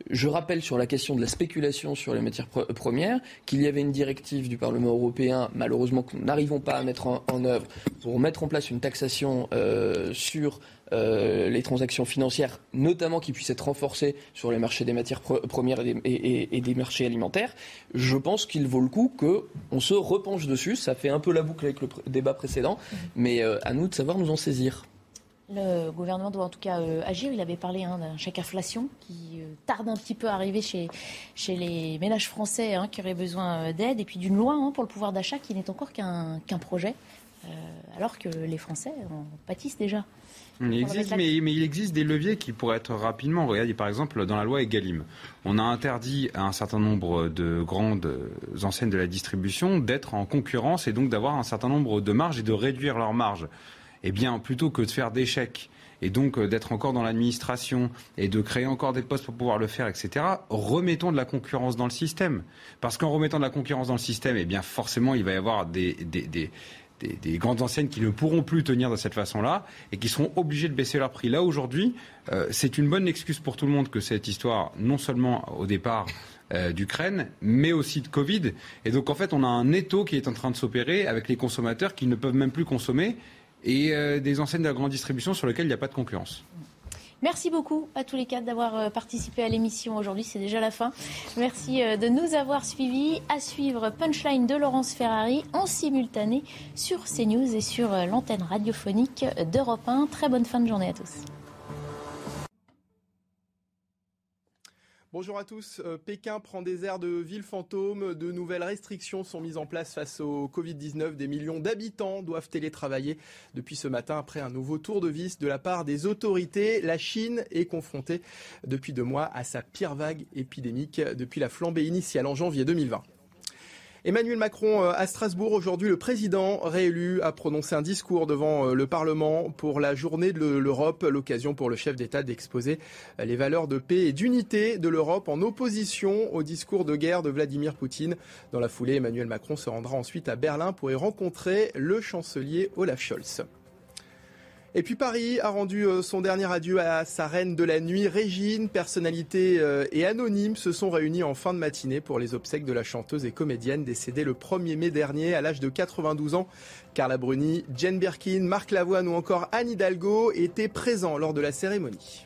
Je rappelle sur la question de la spéculation sur les matières premières qu'il y avait une directive du Parlement européen, malheureusement que nous n'arrivons pas à mettre en, œuvre, pour mettre en place une taxation euh, sur euh, les transactions financières, notamment qui puisse être renforcée sur les marchés des matières premières et des, marchés alimentaires. Je pense qu'il vaut le coup qu'on se repenche dessus. Ça fait un peu la boucle avec le débat précédent, mais euh, à nous de savoir nous en saisir. Le gouvernement doit en tout cas euh, agir. Il avait parlé hein, d'un chèque inflation qui euh, tarde un petit peu à arriver chez, chez les ménages français hein, qui auraient besoin euh, d'aide, et puis d'une loi hein, pour le pouvoir d'achat qui n'est encore qu'un projet, alors que les Français en pâtissent déjà. Il existe, mais, il existe des leviers qui pourraient être rapidement. Regardez, par exemple, dans la loi Egalim, on a interdit à un certain nombre de grandes enseignes de la distribution d'être en concurrence et donc d'avoir un certain nombre de marges et de réduire leurs marges eh bien, plutôt que de faire des et donc euh, d'être encore dans l'administration et de créer encore des postes pour pouvoir le faire, etc., remettons de la concurrence dans le système. Parce qu'en remettant de la concurrence dans le système, eh bien, forcément, il va y avoir des, grandes enseignes qui ne pourront plus tenir de cette façon-là et qui seront obligées de baisser leur prix. Là, aujourd'hui, euh, c'est une bonne excuse pour tout le monde que cette histoire, non seulement au départ, euh, d'Ukraine, mais aussi de Covid. Et donc, en fait, on a un étau qui est en train de s'opérer avec les consommateurs qui ne peuvent même plus consommer et euh, des enseignes de la grande distribution sur lesquelles il n'y a pas de concurrence. Merci beaucoup à tous les quatre d'avoir euh, participé à l'émission aujourd'hui. C'est déjà la fin. Merci euh, de nous avoir suivis. À suivre Punchline de Laurence Ferrari en simultané sur CNews et sur l'antenne radiophonique d'Europe 1. Très bonne fin de journée à tous. Bonjour à tous. Euh, Pékin prend des airs de ville fantôme. De nouvelles restrictions sont mises en place face au Covid-19. Des millions d'habitants doivent télétravailler depuis ce matin après un nouveau tour de vis de la part des autorités. La Chine est confrontée depuis deux mois à sa pire vague épidémique depuis la flambée initiale en janvier 2020. Emmanuel Macron euh, à Strasbourg aujourd'hui, le président réélu a prononcé un discours devant euh, le Parlement pour la journée de l'Europe, l'occasion pour le chef d'État d'exposer euh, les valeurs de paix et d'unité de l'Europe en opposition au discours de guerre de Vladimir Poutine. Dans la foulée, Emmanuel Macron se rendra ensuite à Berlin pour y rencontrer le chancelier Olaf Scholz. Et puis Paris a rendu euh, son dernier adieu à sa reine de la nuit, Régine. Personnalité euh, et anonyme se sont réunis en fin de matinée pour les obsèques de la chanteuse et comédienne décédée le 1er mai dernier à l'âge de 92 ans. Carla Bruni, Jane Birkin, Marc Lavoine ou encore Anne Hidalgo étaient présents lors de la cérémonie.